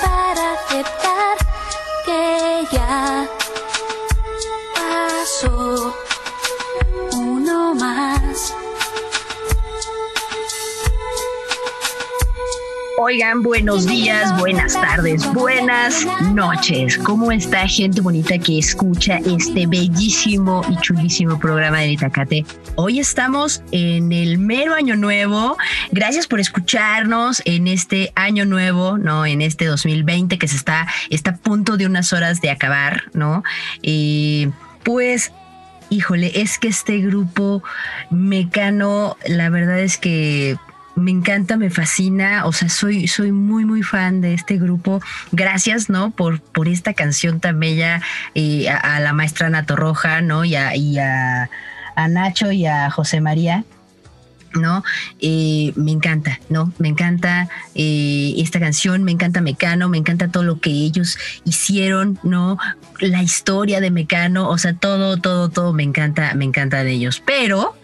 para aceptar que ya Oigan, buenos días, buenas tardes, buenas noches. ¿Cómo está gente bonita que escucha este bellísimo y chulísimo programa de Itacate? Hoy estamos en el mero año nuevo. Gracias por escucharnos en este año nuevo, ¿no? En este 2020 que se está, está a punto de unas horas de acabar, ¿no? Y pues híjole, es que este grupo mecano, la verdad es que me encanta, me fascina, o sea, soy, soy muy, muy fan de este grupo. Gracias, ¿no? Por, por esta canción tan bella eh, a, la maestra Nato Roja, ¿no? Y a, y a, Nacho y a José María. ¿no? Eh, me encanta, ¿no? Me encanta eh, esta canción, me encanta Mecano, me encanta todo lo que ellos hicieron, ¿no? La historia de Mecano, o sea, todo, todo, todo me encanta, me encanta de ellos. Pero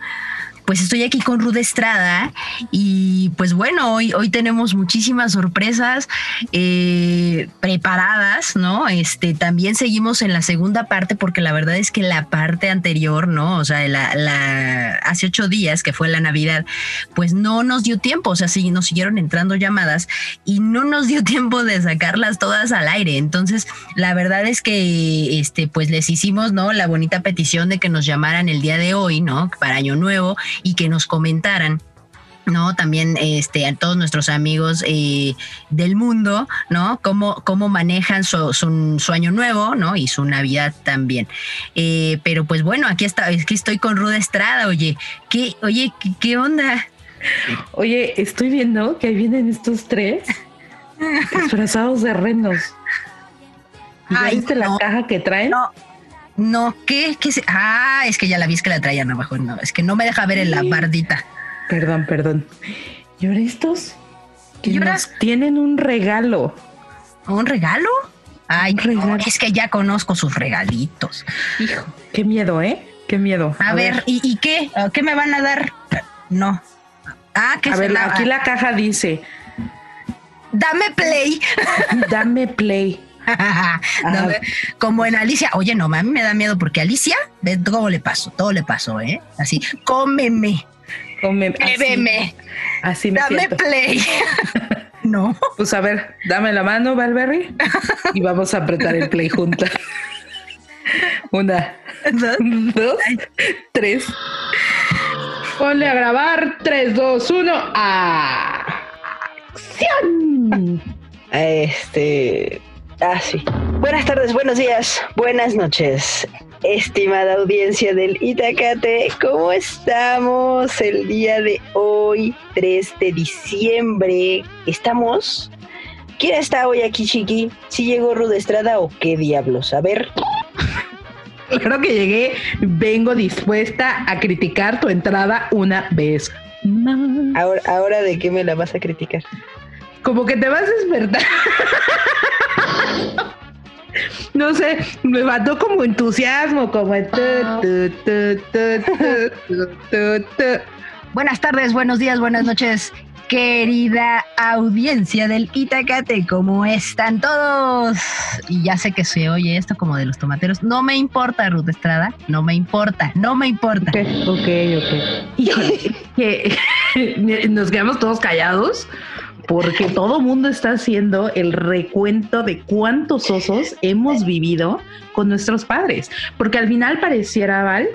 pues estoy aquí con Rude Estrada y pues bueno, hoy, hoy tenemos muchísimas sorpresas eh, preparadas, ¿no? Este, también seguimos en la segunda parte porque la verdad es que la parte anterior, ¿no? O sea, la, hace ocho días que fue la Navidad, pues no nos dio tiempo, o sea, sí, nos siguieron entrando llamadas y no nos dio tiempo de sacarlas todas al aire. Entonces, la verdad es que, este, pues les hicimos, ¿no? La bonita petición de que nos llamaran el día de hoy, ¿no? Para Año Nuevo y que nos comentaran ¿no? También este, a todos nuestros amigos eh, del mundo, ¿no? Cómo, cómo manejan su, su, año nuevo, ¿no? Y su Navidad también. Eh, pero pues bueno, aquí está, es que estoy con Ruda Estrada, oye, ¿qué, oye, qué, onda? Oye, estoy viendo que ahí vienen estos tres disfrazados de renos. ¿Ya viste la caja que traen? No, no, ¿qué? ¿Qué Ah, es que ya la vi, es que la traían abajo. No, es que no me deja ver en la bardita. Perdón, perdón. ¿Y ahora estos? Que tienen un regalo. ¿Un regalo? Ay, es que ya conozco sus regalitos. Hijo, qué miedo, ¿eh? Qué miedo. A, ver, ¿y, qué? ¿Qué me van a dar? No. Ah, que A ver, aquí la caja dice. Dame play. Dame play. como en Alicia, oye, no, a mí me da miedo porque Alicia, ve todo le pasó, todo le pasó, ¿eh? Así, cómeme, cómeme, bébeme, así, me dame play. no. Pues a ver, dame la mano, Valberry, y vamos a apretar el play juntas. Una, dos, tres. Ponle a grabar. Tres, dos, uno. ¡Acción! Este. Ah, sí. Buenas tardes, buenos días, buenas noches. Estimada audiencia del Itacate, ¿cómo estamos el día de hoy, 3 de diciembre? ¿Estamos? ¿Quién está hoy aquí, Chiqui? ¿Si llegó Rude Estrada o qué diablos? A ver. Claro que llegué, vengo dispuesta a criticar tu entrada una vez Ahora, ahora ¿de qué me la vas a criticar? Como que te vas a despertar. No sé, me mató como entusiasmo, como... Buenas tardes, buenos días, buenas noches, querida audiencia del Itacate, ¿cómo están todos? Y ya sé que se oye esto como de los tomateros. No me importa, Ruth Estrada, no me importa, no me importa. Ok, ok, que nos quedamos todos callados porque todo mundo está haciendo el recuento de cuántos osos hemos vivido con nuestros padres, porque al final pareciera, Val,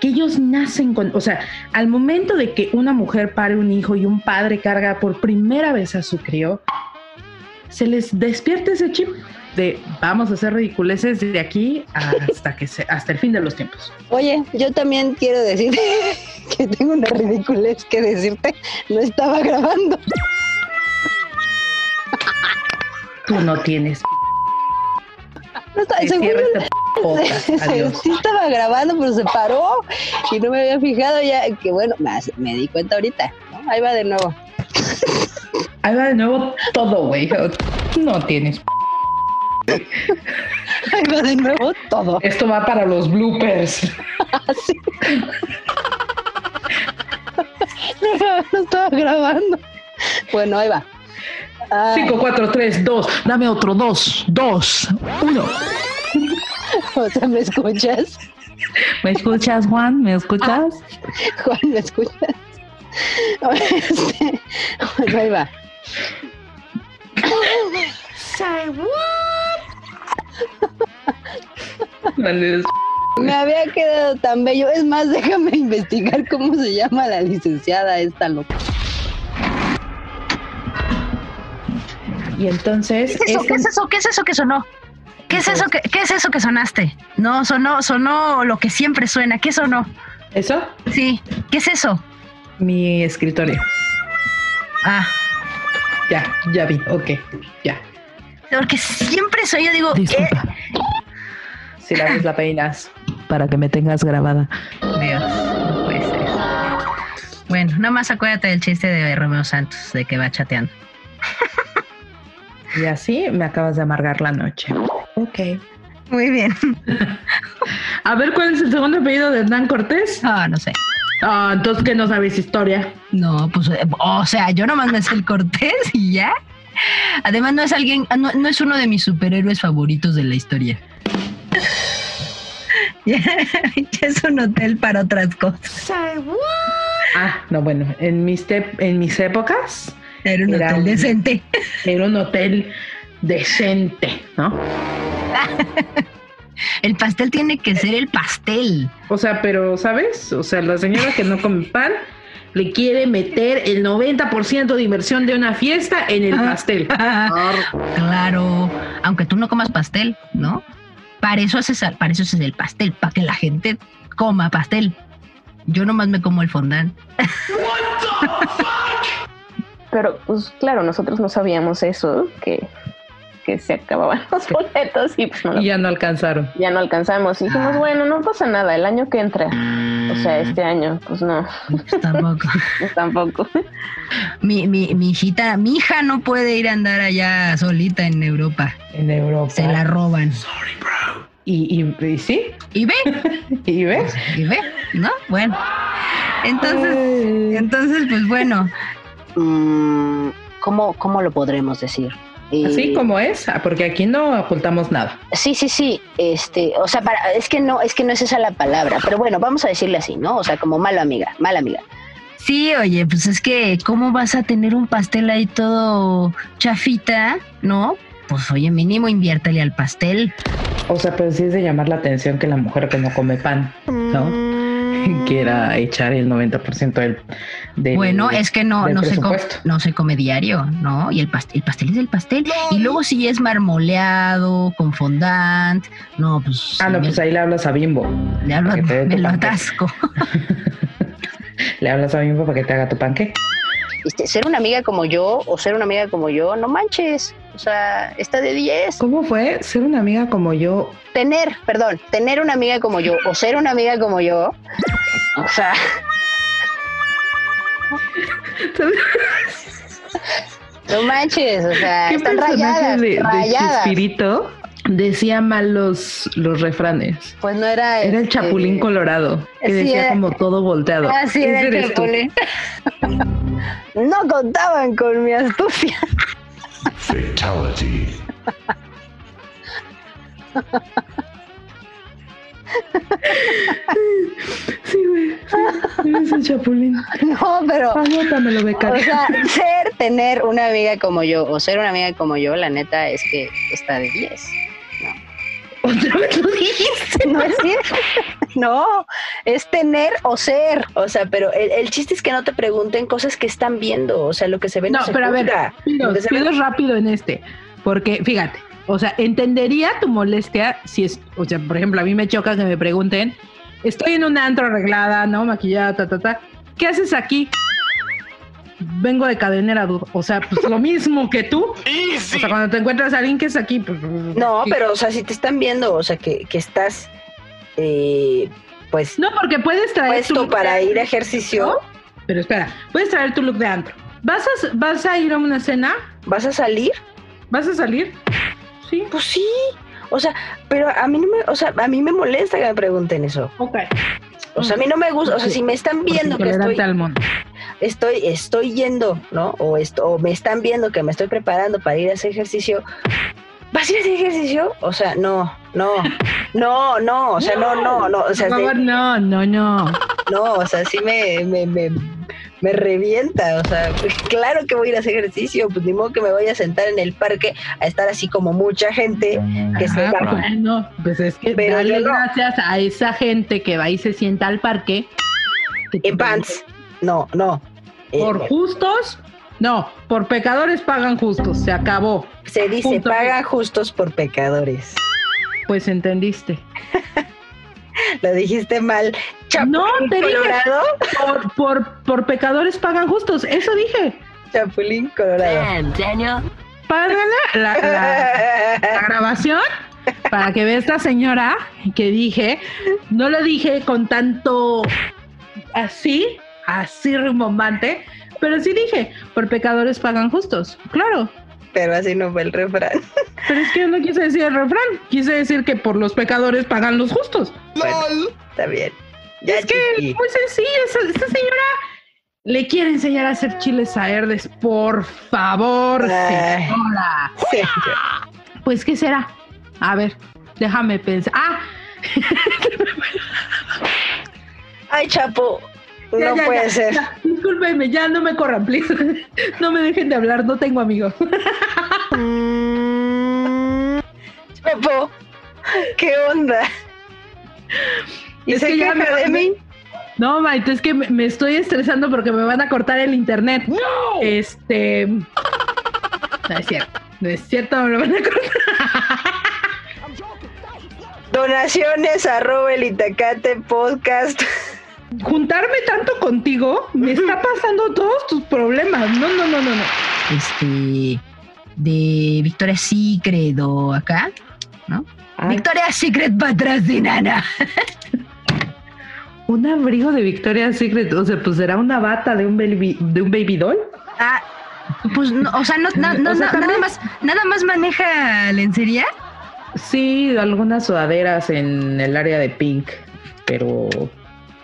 que ellos nacen con, o sea, al momento de que una mujer pare un hijo y un padre carga por primera vez a su crío, se les despierta ese chip de vamos a hacer ridiculeces desde aquí hasta que se, hasta el fin de los tiempos. Oye, yo también quiero decir que tengo una ridiculez que decirte, no estaba grabando. Tú no tienes. No está, según yo, este se- sí estaba grabando, pero se paró y no me había fijado ya. Que bueno, más, me di cuenta ahorita. ¿no? Ahí va de nuevo. Ahí va de nuevo todo, güey. No tienes. Ahí va de nuevo todo. Esto va para los bloopers. Así. no estaba grabando. Bueno, ahí va. Ay, 5, 4, 3, 2. Dame otro. 2, 2, 1. o sea, ¿me escuchas? ¿Me escuchas, Juan? ¿Me escuchas? Juan, ¿me escuchas? Este, bueno, ahí va. Vale, Me había quedado tan bello. Es más, déjame investigar cómo se llama la licenciada esta loca. Y entonces. ¿Qué es eso? este- ¿Qué es eso? ¿Qué es eso que sonó? ¿Qué es eso que, qué es eso que sonaste? No, sonó, sonó lo que siempre suena. ¿Qué sonó? ¿Eso? Sí, ¿qué es eso? Mi escritorio. Ah, Ya, ya vi. Ok, ya. porque siempre soy, yo digo, eh, Si la ves, la peinas. Para que me tengas grabada. Dios, no puede ser. Bueno, nada más acuérdate del chiste de Romeo Santos, de que va chateando. Y así me acabas de amargar la noche. Ok. Muy bien. A ver, ¿cuál es el segundo apellido de Hernán Cortés? Ah, no sé. Ah, entonces que no sabes historia. No, pues, eh, o sea, yo nomás me sé el Cortés y ya. Además, no es alguien, ah, no, no es uno de mis superhéroes favoritos de la historia. Ya, ya es un hotel para otras cosas. Ah, no, bueno, en mis, te- en mis épocas Era un Era hotel un- decente. era un hotel decente, ¿no? El pastel tiene que ser el pastel. O sea, pero, ¿sabes? O sea, la señora que no come pan le quiere meter el 90% de inversión de una fiesta en el pastel. Claro, aunque tú no comas pastel, ¿no? Para eso haces, para eso haces el pastel, para que la gente coma pastel. Yo nomás me como el fondant. Pero, pues claro, nosotros no sabíamos eso, que, que se acababan los boletos y pues no lo- Y ya no alcanzaron. ya no alcanzamos. Y dijimos, bueno, no pasa nada, el año que entra, o sea, este año, pues no, Pues tampoco. tampoco. Mi, mi, mi hijita, mi hija no puede ir a andar allá solita en Europa. En Europa. Se la roban. Y, y, y sí, Y ve, y ves. y ve, ¿no? Bueno. Entonces, entonces, pues bueno, Mm, ¿cómo, ¿Cómo lo podremos decir? Eh, Así como es, ah, porque aquí no ocultamos nada. Sí, sí, sí. Este, o sea, para, es que no, es que no es esa la palabra, pero bueno, vamos a decirle así, ¿no? O sea, como mala amiga, mala amiga. Sí, oye, pues es que, ¿cómo vas a tener un pastel ahí todo chafita, no? Pues oye, mínimo inviértele al pastel. O sea, pero sí es de llamar la atención que la mujer que no come pan, ¿no? Quiera echar el 90% del, del- Bueno, es que no, no, se come, no se come diario, ¿no? Y el pastel, el pastel es el pastel. Y luego si es marmoleado, con fondant, no, pues... Ah, no, me- pues ahí le hablas a Bimbo. le que dé me lo atasco. Le hablas a Bimbo para que te haga tu panque. Este, ser una amiga como yo o ser una amiga como yo, no manches. O sea, está de 10. ¿Cómo fue ser una amiga como yo? Tener, perdón, tener una amiga como yo o ser una amiga como yo. O sea, no manches, o sea, ¿Qué están rayadas, de, de rayadas. Chespirito decía mal los, los refranes? Pues no era. Era el este, Chapulín Colorado, que sí, decía era- como todo volteado. Ah, sí, era el. Chapulín. no contaban con mi astucia. Fatality. Sí, güey. sí, eres el Chapulín. No, pero. Anótamelo, O becario. sea, ser, tener una amiga como yo o ser una amiga como yo, la neta es que está de 10. Otra vez lo dijiste. No es cierto. No, es tener o ser. O sea, pero el, el chiste es que no te pregunten cosas que están viendo. O sea, lo que se ve no, No, se pero a ver, pido, pido rápido en este, porque fíjate, o sea, entendería tu molestia si es, o sea, por ejemplo, a mí me choca que me pregunten, estoy en un antro arreglada, ¿no? Maquillada, ta, ta, ta, ¿qué haces aquí? Vengo de cadenera, dude. O sea, pues lo mismo que tú. O sea, cuando te encuentras a alguien que es aquí, pues. No, pero, o sea, si te están viendo, o sea, que, que estás, eh, pues. No, porque puedes traer. Puesto para ir a ejercicio. Pero espera, puedes traer tu look de antro. ¿Vas a, ¿Vas a ir a una cena? ¿Vas a salir? ¿Vas a salir? Sí. Pues sí. O sea, pero a mí no me, o sea, a mí me molesta que me pregunten eso. Ok. O sea, a mí no me gusta, o sea, si me están viendo que estoy, al mundo. estoy, estoy yendo, ¿no? O, esto, o me están viendo que me estoy preparando para ir a hacer ejercicio, ¿vas a ir a hacer ejercicio? O sea, no, no, no, no, o sea, no, no, no, o sea, Por favor, no, no, no. no, o sea, sí me, me, me, me revienta, o sea, claro que voy a ir a hacer ejercicio, pues ni modo que me voy a sentar en el parque a estar así como mucha gente que se Ah, va. bueno, pues es que Pero dale no. gracias a esa gente que va y se sienta al parque. que En pants. No, no. Eh, Por justos, no, por pecadores pagan justos, se acabó. se dice, punto. paga justos por pecadores. Pues entendiste. Lo dijiste mal. No, Chapulín te dije. Colorado. Por, por, por pecadores pagan justos, eso dije. Chapulín Colorado. La grabación para que vea esta señora que dije, no lo dije con tanto así, así rimbombante, pero sí dije, por pecadores pagan justos, claro. Pero así no fue el refrán. Pero es que yo no quise decir el refrán, quise decir que por los pecadores pagan los justos. Bueno, está bien. Ya, es que es muy sencillo, esa, esa señora le quiere enseñar a hacer chiles a herdes, por favor, Ay. señora. Sí. Pues, ¿qué será? A ver, déjame pensar. Ah, Ay, Chapo. Ya, No ya, puede ya, ser. ya, discúlpenme, ya no me corran, please. No me dejen de hablar, no tengo amigos. Chapo, ¿qué onda? ¿Y Es se que ya queja me- de mí? No, Maite, es que me, me estoy estresando porque me van a cortar el internet. ¡No! Este. No es cierto. No es cierto, me lo van a cortar. Donaciones arroba el Itacate podcast. Juntarme tanto contigo me está pasando todos tus problemas. No, no, no, no, no. Este. De Victoria's Secret o acá. Victoria's Secret para atrás de Nana. Un abrigo de Victoria's Secret, o sea, pues será una bata de un baby, de un baby doll. Ah, pues, no, o sea, no, na- no- O sea, nada más, nada más maneja lencería. Sí, algunas sudaderas en el área de pink, pero,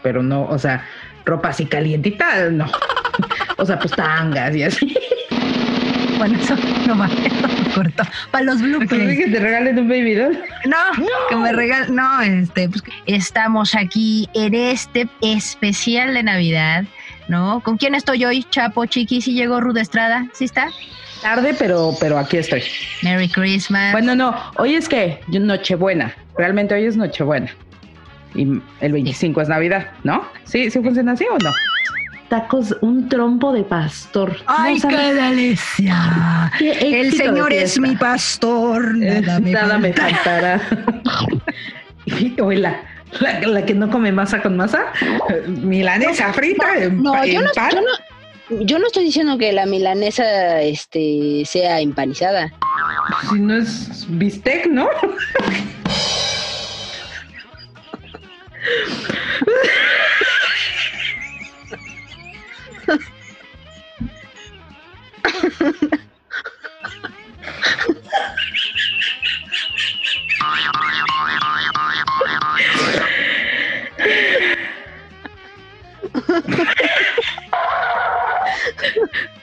pero no, o sea, ropa así calientita, no. O sea, pues tangas y así. Bueno, eso no eso corto. Para los ¿Qué bloopers. que te regalen un baby doll? No, que me regal, no, este, pues estamos aquí en este especial de Navidad, ¿no? ¿Con quién estoy hoy, Chapo, Chiqui? ¿Sí llegó Ruda Estrada? ¿Sí está? Tarde, pero, pero aquí estoy. Merry Christmas. Bueno, no, hoy es que Nochebuena. Realmente hoy es Nochebuena. Y el 25 es Navidad, ¿no? ¿Sí, sí funciona así o no? Tacos, un trompo de pastor. ¡Ay, No qué delicia! qué El Señor es mi pastor. Eh, Nada me Nada me falta. faltará. Oye, la, que no come masa con masa, milanesa frita en, No, yo en no, pan. yo no, yo no estoy diciendo que la milanesa este, sea empanizada. Si no es bistec, ¿no?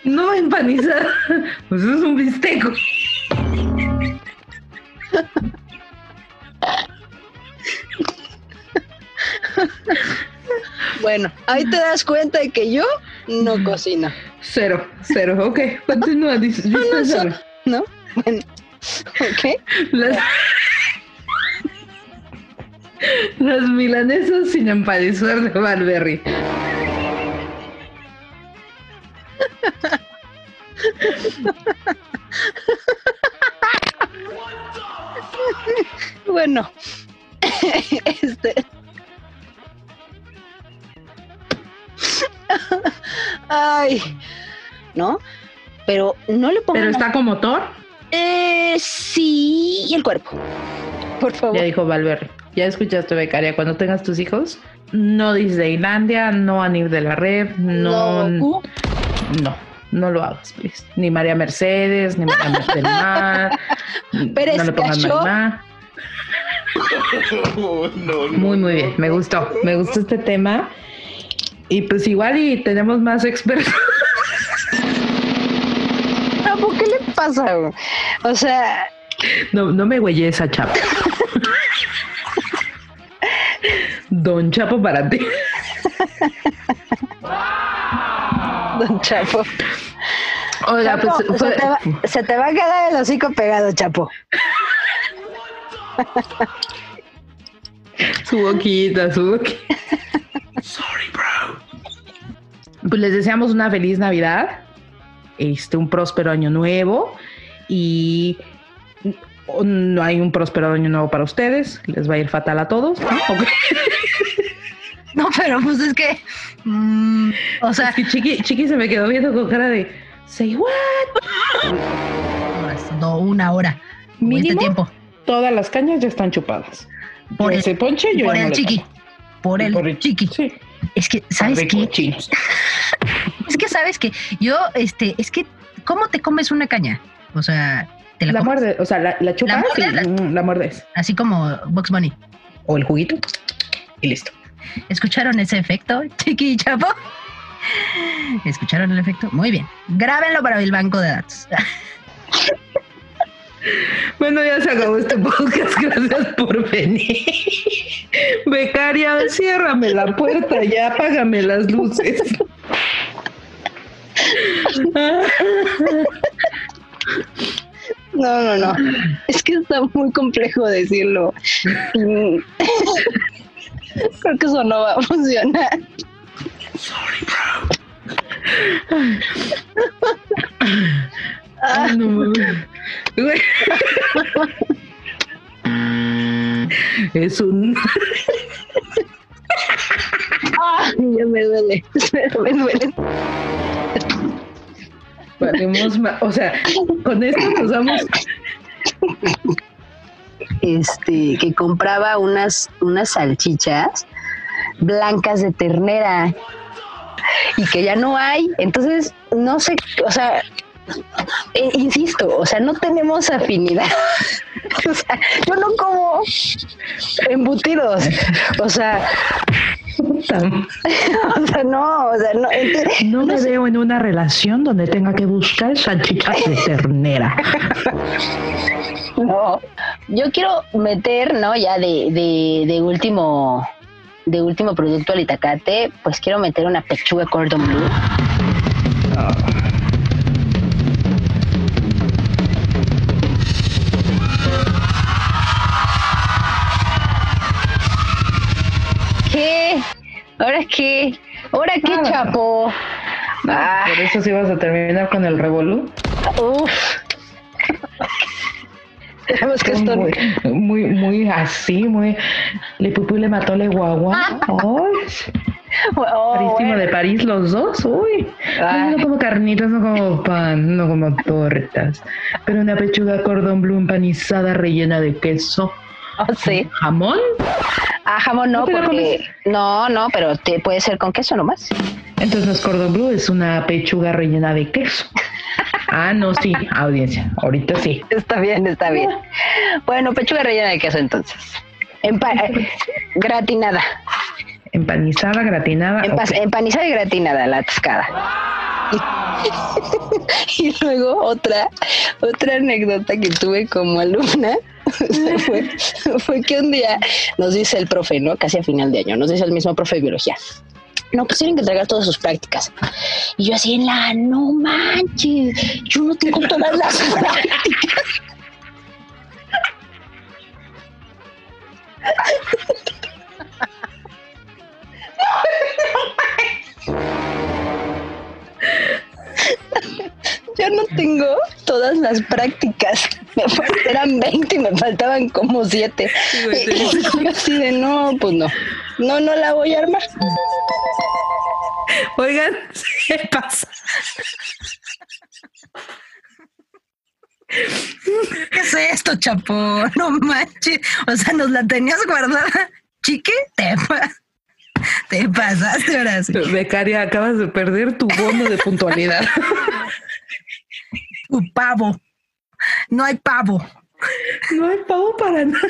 No empanizada. Pues es un bistec. Bueno, ahí te das cuenta de que yo no cocino, Cero, cero. Ok, continúa. Dice, dispénsame. ¿no? Bueno, ¿ok? Las, las milanesas sin empanizar de Valberry. Bueno, este. Ay, ¿no? Pero no le pongan... ¿Pero está con motor? Eh, sí, y el cuerpo. Por favor. Ya dijo Valverde. Ya escuchaste, becaria, cuando tengas tus hijos, no Disneylandia, no Anir de la Red, no... No. No, no lo hagas, please. Ni María Mercedes, ni María Mercedes del Mar. Pérez no le pongas Cacho. Marimar. Muy, muy bien. Me gustó. Me gustó este tema. Y pues igual y tenemos más expertos. Chapo, ¿qué le pasa? O sea, No, no me güeyé esa chapa. Don Chapo para ti. don Chapo. Oiga, Chapo, pues se, te va, se te va a quedar el hocico pegado, Chapo. su boquita, su boquita. Pues les deseamos una feliz Navidad, este, un próspero año nuevo y no hay un próspero año nuevo para ustedes, les va a ir fatal a todos. ¿no? Pero pues es que. mm, o sea, Es que Chiqui, Chiqui se me quedó viendo con cara de say what? No, una hora. Como Mínimo, Este tiempo. todas las cañas ya están chupadas. Por Por el- ese ponche yo Por ya no el chiqui. tomo. Por el por el- chiqui. Sí, Es que, ¿sabes qué? Es que, ¿sabes que Yo, este, es que, ¿cómo te comes una caña? O sea, te la, La comes muerde, o sea, la, la chupas muerdes, y la- mm, la muerdes. así como Box Bunny. O el juguito y listo. ¿Escucharon ese efecto, Chiqui y Chapo? ¿Escucharon el efecto? Muy bien. Grábenlo para el banco de datos. Bueno, ya se acabó este podcast. Gracias por venir. Becaria, ciérrame la puerta, ya apágame las luces. no, no, no. Es que está muy complejo decirlo. Creo que eso no va a funcionar. No mames. Es un. Ah, ya me duele. Me duele. O sea, con esto nos vamos. Este, que compraba unas, unas salchichas blancas de ternera y que ya no hay. Entonces, no sé, o sea, eh, insisto, o sea, no tenemos afinidad. o sea, yo no como embutidos. O sea, o sea, no, o sea, no. No me veo en una relación donde tenga que buscar salchichas de ternera. No, yo quiero meter, ¿no? Ya de, de, de último de último producto al itacate, pues quiero meter una pechuga cordon bleu. ¿Qué? ¿Ahora qué? ¿Ahora qué, Nada. chapo? Ah, Por eso sí vas a terminar con el revolú. uf. Tenemos que esto Muy, muy, muy así, muy. Le pupú le mató le guagua. Ay, Oh, carísimo bueno. de París los dos. Uy. Ay. No como carnitas, no como pan, no como tortas. Pero una pechuga cordón bleu empanizada rellena de queso. Oh, sí. Jamón. Ah, jamón no, ¿No porque no, no, pero te puede ser con queso nomás. Entonces no es cordón es una pechuga rellena de queso. Ah, no, sí, audiencia. Ahorita sí. Está bien, está bien. Bueno, pechuga rellena de queso entonces. Empa- eh, gratinada. Empanizada, gratinada. Empa-. Empanizada y gratinada, la atascada. Y, y luego otra, otra anécdota que tuve como alumna fue, fue que un día nos dice el profe, ¿no? Casi a final de año, nos dice el mismo profe de biología. No, pues tienen que entregar todas sus prácticas. Y yo así en la, no manches, yo no tengo todas las prácticas. Yo no tengo todas las prácticas. Me fal- eran 20 y me faltaban como 7. Y yo así de no, pues no. No, no la voy a armar. Oigan, ¿qué pasa? ¿Qué es esto, chapo? No manches. O sea, nos la tenías guardada. Chique, te, te pasaste ahora sí. Becaria, acabas de perder tu bono de puntualidad. Tu pavo. No hay pavo. No hay pago para nada.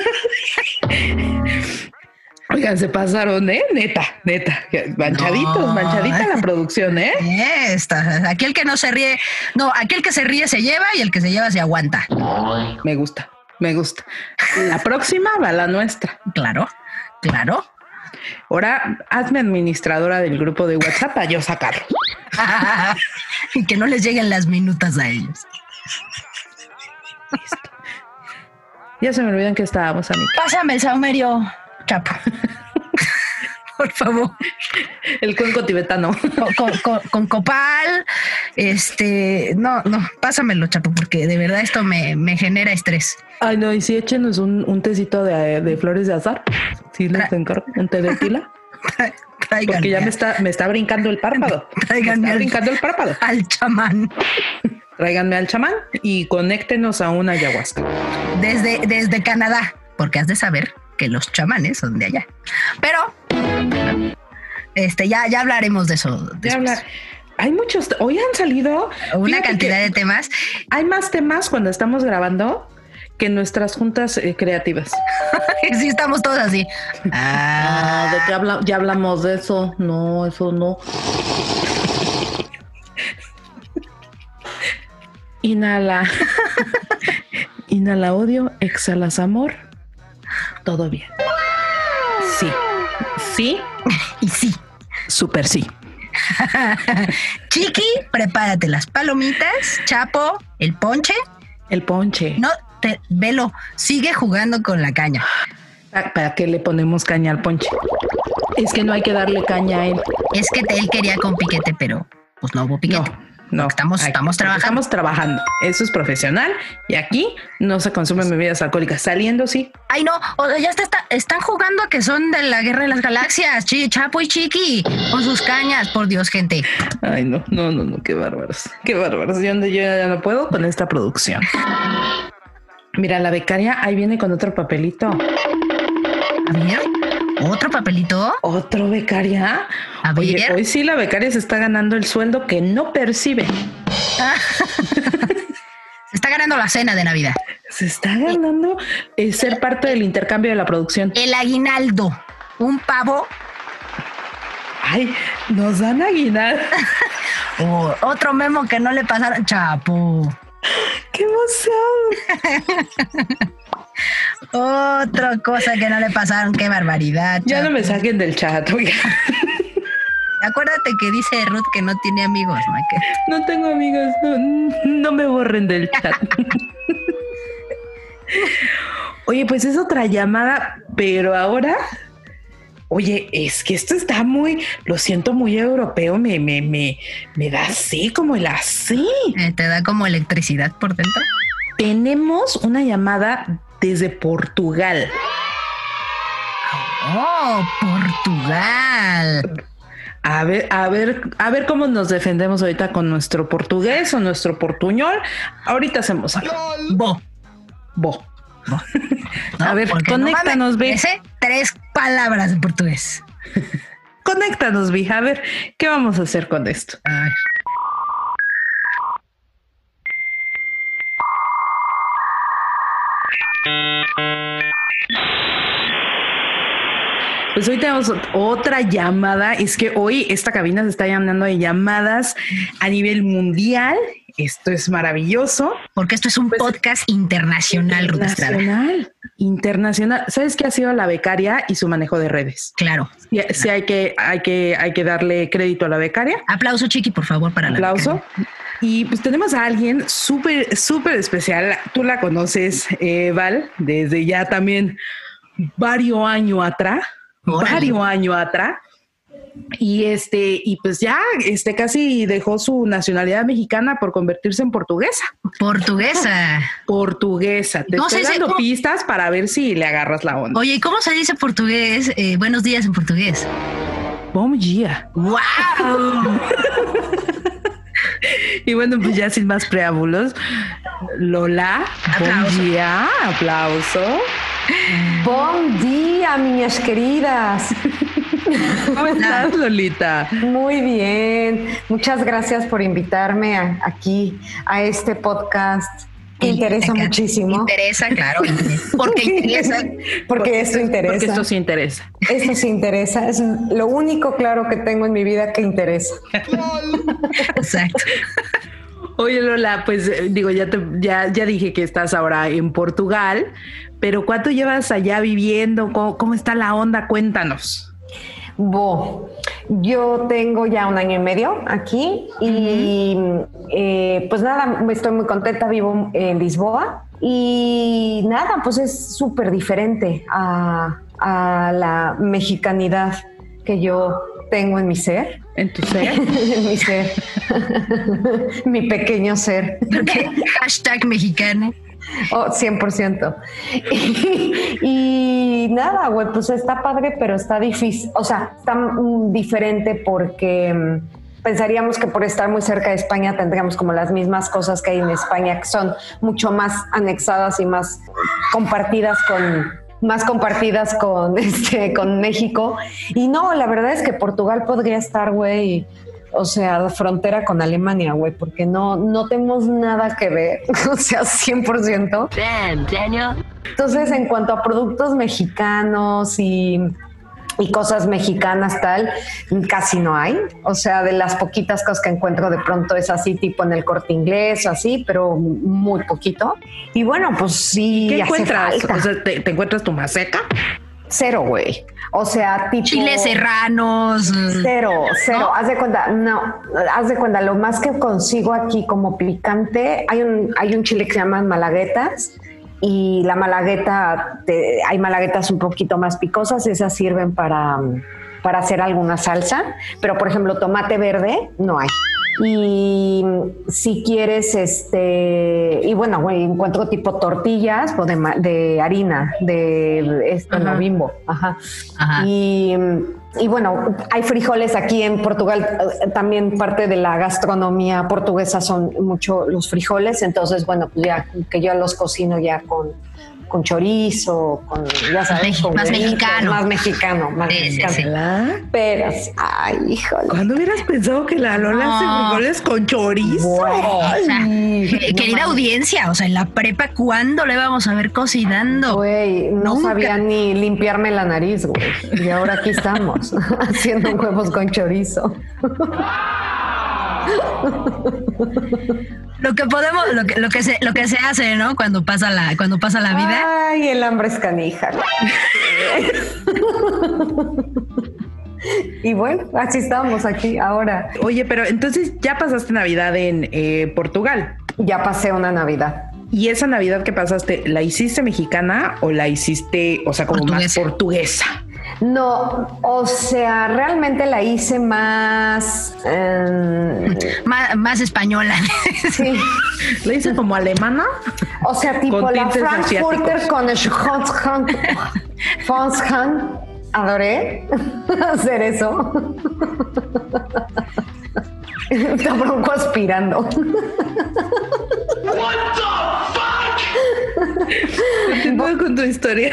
Oigan, se pasaron, ¿eh? Neta, neta. Manchaditos, No. manchadita la producción, ¿eh? Esta, aquel que no se ríe, no, aquel que se ríe se lleva y el que se lleva se aguanta. Me gusta, me gusta. La próxima va la nuestra. Claro, claro. Ahora hazme administradora del grupo de WhatsApp para yo sacarlo. y que no les lleguen las minutas a ellos. Ya se me olvidan que estábamos, amiga. Pásame el saumerio, chapo. Por favor. El cuenco tibetano. Con, con- con- con copal. Este, no, no, pásamelo, chapo, porque de verdad esto me, me genera estrés. Ay, no, y si échenos un, un tecito de, de flores de azar. Sí, les encargo. Un té de tila. Porque ya me está, me está brincando el párpado. Me Tráiganme está al- brincando el párpado. al chamán. Tráiganme al chamán y conéctenos a una ayahuasca. desde, desde Canadá, porque has de saber que los chamanes son de allá. Pero este ya, ya hablaremos de eso. Después. hablar. Hay muchos, hoy han salido Una cantidad de temas. Hay más temas cuando estamos grabando que nuestras juntas eh, creativas. sí, estamos todos así. Ah, Ah, ¿de qué habla- ya hablamos de eso. No, eso no. Inhala. Inhala odio, exhalas amor. Todo bien. Sí. Sí, y sí. súper sí. Chiqui, prepárate las palomitas, Chapo, el ponche. El ponche. No, te, velo, sigue jugando con la caña. ¿Para, qué le ponemos caña al ponche? Es que no hay que darle caña a él. Es que te- él quería con piquete, pero pues no hubo piquete. no. Estamos- Aquí- estamos trabajando. Estamos trabajando. Eso es profesional. Y aquí no se consumen bebidas alcohólicas. Saliendo, sí. Ay, no, o sea, ya está, está- están jugando a que son de la guerra de las galaxias, Chapo y Chiqui, con sus cañas, por Dios, gente. Ay, no, no, no, no, qué bárbaros. Qué bárbaros. Yo, yo ya no puedo con esta producción. Mira, la becaria ahí viene con otro papelito. A ver, otro papelito. ¿Otro becaria? A ver. Oye, hoy sí la becaria se está ganando el sueldo que no percibe. Se está ganando la cena de Navidad. Se está ganando el ser parte del intercambio de la producción. El aguinaldo, un pavo Ay, nos dan aguinaldo. o otro memo que no le pasaron. Chapo. ¡Qué emoción! Otra cosa que no le pasaron. Qué barbaridad. Ya no me saquen del chat, oiga. Acuérdate que dice Ruth que no tiene amigos, Maque. No tengo amigos, no, no me borren del chat. Oye, pues es otra llamada, pero ahora, oye, es que esto está muy, lo siento muy europeo, me, me, me, me da así como el así. Eh, Te da como electricidad por dentro. Tenemos una llamada desde Portugal. Oh, Portugal. A ver, a ver, a ver cómo nos defendemos ahorita con nuestro portugués o nuestro portuñol. Ahorita hacemos algo. Bo. Bo. ¿no? A ver, no conéctanos, mames, ve. Tres palabras en portugués. Conéctanos. A ver, ¿qué vamos a hacer con esto? A ver. Pues hoy tenemos ot- otra llamada. Es que hoy esta cabina se está llenando de llamadas a nivel mundial. Esto es maravilloso. Porque esto es un Pues, podcast internacional, Ruth Estrada. Internacional. Internacional. ¿Sabes qué ha sido la becaria y su manejo de redes? Claro. Sí, sí hay que, hay que, hay que darle crédito a la becaria. Aplauso, Chiqui, por favor, para la aplauso. Y pues tenemos a alguien súper, súper especial. Tú la conoces, eh, Val, desde ya también varios años atrás, varios años atrás. Y este, y pues ya, este casi dejó su nacionalidad mexicana por convertirse en portuguesa. Portuguesa. Portuguesa. Te No estoy sé si- dando ¿cómo? pistas para ver si le agarras la onda. Oye, ¿y cómo se dice portugués? Eh, buenos días en portugués. Bom dia. ¡Wow! Y bueno, pues ya sin más preámbulos, Lola, Aplauso. buen día, aplauso. Buen día, niñas queridas. ¿Cómo estás, Lolita? Muy bien. Muchas gracias por invitarme a- aquí a este podcast que interesa Acá. muchísimo. Interesa, claro. Porque interesa. Porque esto interesa. Porque esto sí interesa. Esto sí interesa. Es lo único claro que tengo en mi vida que interesa. Exacto. Oye, Lola, pues eh, digo, ya, te, ya, ya dije que estás ahora en Portugal, pero ¿cuánto llevas allá viviendo? ¿Cómo, cómo está la onda? Cuéntanos. Bo, yo tengo ya un año y medio aquí y eh, pues nada, estoy muy contenta, vivo en Lisboa y nada, pues es súper diferente a, a la mexicanidad que yo tengo en mi ser, ¿En tu ser? en mi ser, mi pequeño ser. Hashtag mexicana. Oh, 100%. Y, y nada, güey, pues está padre, pero está difícil. O sea, está mm, diferente porque mm, pensaríamos que por estar muy cerca de España tendríamos como las mismas cosas que hay en España, que son mucho más anexadas y más compartidas con más compartidas con este con México y no la verdad es que Portugal podría estar güey o sea, frontera con Alemania, güey, porque no, no tenemos nada que ver, o sea, 100%. Entonces, en cuanto a productos mexicanos y, y cosas mexicanas tal, casi no hay. O sea, de las poquitas cosas que encuentro de pronto es así, tipo en el corte inglés o así, pero muy poquito. Y bueno, pues sí, ¿Qué hace encuentras? falta. O sea, ¿te, te encuentras tu maseca? Cero, güey. O sea, tipo... Chiles serranos. Cero, cero. ¿No? Haz de cuenta, no, haz de cuenta, lo más que consigo aquí como picante, hay un, hay un chile que se llaman malaguetas y la malagueta, te- hay malaguetas un poquito más picosas, esas sirven para, para hacer alguna salsa, pero por ejemplo, tomate verde no hay. Y si quieres, este, y bueno, encuentro tipo tortillas o de, harina, de esto, no bimbo, ajá. Ajá. Y, y bueno, hay frijoles aquí en Portugal, eh, también parte de la gastronomía portuguesa son mucho los frijoles, entonces bueno, pues ya que yo los cocino ya con, con chorizo, con, ya sabes, con más mexicano. Más mexicano, más Sí, mexicano. Pero, ay, híjole. ¿Cuándo hubieras pensado que la Lola No. hace frijoles con chorizo? O sea, Ay, que- no querida mames. audiencia, o sea, en la prepa, ¿cuándo le vamos a ver cocinando? Güey, no Nunca. sabía ni limpiarme la nariz, güey. Y ahora aquí estamos, haciendo huevos con chorizo. Lo que podemos, lo que, lo que se, lo que se hace, ¿no? Cuando pasa la, cuando pasa la vida. Ay, el hambre es canija. y bueno, así estamos aquí ahora. Oye, pero entonces ya pasaste Navidad en eh, Portugal. Ya pasé una Navidad. ¿Y esa Navidad que pasaste, la hiciste mexicana o la hiciste, o sea, como más Portuguesa. No, o sea, realmente la hice más. em, Más, más española. sí. ¿La hice como alemana? O sea, tipo Con la Frankfurter asiáticos. con el. Adoré hacer eso. Está bronco aspirando. Continúa con tu historia.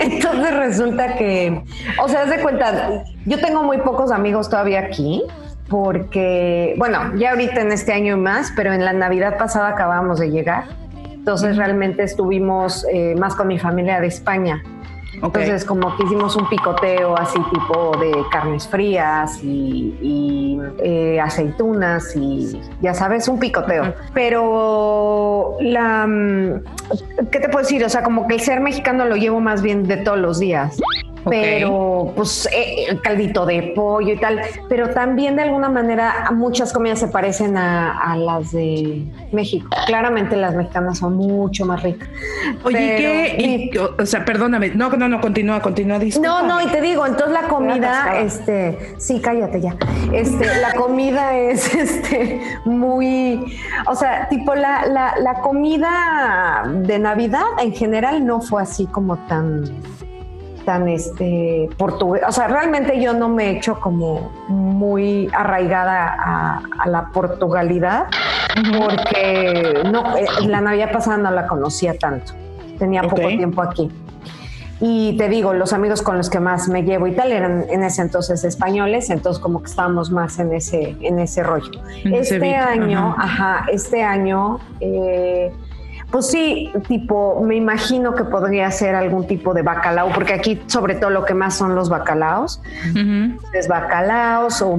Entonces resulta que, o sea, haz de cuenta, yo tengo muy pocos amigos todavía aquí, porque, bueno, ya ahorita en este año y más, pero en la Navidad pasada acabamos de llegar. Entonces realmente estuvimos eh, más con mi familia de España. Entonces como que hicimos un picoteo así tipo de carnes frías y, y, eh, aceitunas y ya sabes, un picoteo. Pero la... mm, ¿Qué te puedo decir? O sea, como que el ser mexicano lo llevo más bien de todos los días. Pero, pues, eh, el caldito de pollo y tal. Pero también, de alguna manera, muchas comidas se parecen a, a las de México. Claramente, las mexicanas son mucho más ricas. Oye, ¿qué? y- o- o sea, perdóname. No, no, no, continúa, continúa. Disculpa. No, no, y te digo, entonces la comida, este, sí, cállate ya. Este, la comida es este muy, o sea, tipo la, la, la comida de Navidad en general no fue así como tan tan este portugués. O sea, realmente yo no me he hecho como muy arraigada a, a la portugalidad porque no, eh, la Navidad pasada no la conocía tanto. Tenía poco tiempo aquí. Y te digo, los amigos con los que más me llevo y tal eran en ese entonces españoles, entonces como que estábamos más en ese, en ese rollo. En ese este beat, año, ajá. ajá, este año, eh, pues sí, tipo, me imagino que podría ser algún tipo de bacalao, porque aquí sobre todo lo que más son los bacalaos, es bacalaos o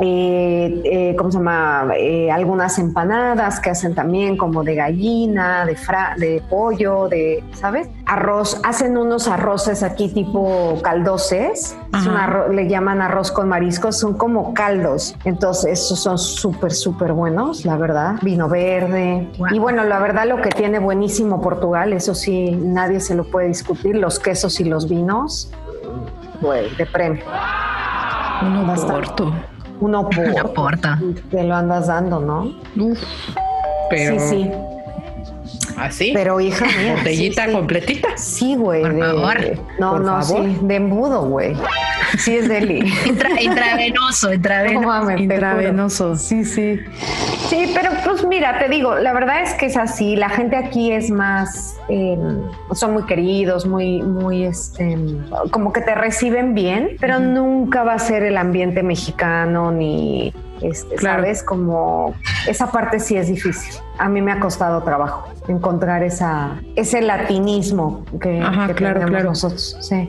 eh, eh, ¿cómo se llama? Eh, algunas empanadas que hacen también como de gallina, de, fra de pollo, de, ¿sabes? Arroz, hacen unos arroces aquí tipo caldoses, es un Ajá. arro- le llaman arroz con mariscos, son como caldos, entonces esos son súper, súper buenos, la verdad, vino verde. Y bueno, la verdad lo que tiene buenísimo Portugal, eso sí, nadie se lo puede discutir, los quesos y los vinos, güey, de premio. Uno Bastante. porto. Uno por Una porta. te lo andas dando, ¿no? Uf. Pero Sí, sí. Así. Pero hija mía. botellita sí, completita. Sí, güey. Por de- favor. No, Por no, favor. sí. De embudo, güey. Sí, es deli. Intra- intravenoso, No intravenoso. mames, te juro. Intravenoso. Sí, sí. Sí, pero pues mira, te digo, la verdad es que es así. La gente aquí es más, eh, son muy queridos, muy, muy, este, como que te reciben bien, pero nunca va a ser el ambiente mexicano ni, este, Claro. sabes, como esa parte sí es difícil. A mí me ha costado trabajo encontrar esa, ese latinismo que, Ajá, que claro, tenemos claro. nosotros. Sí.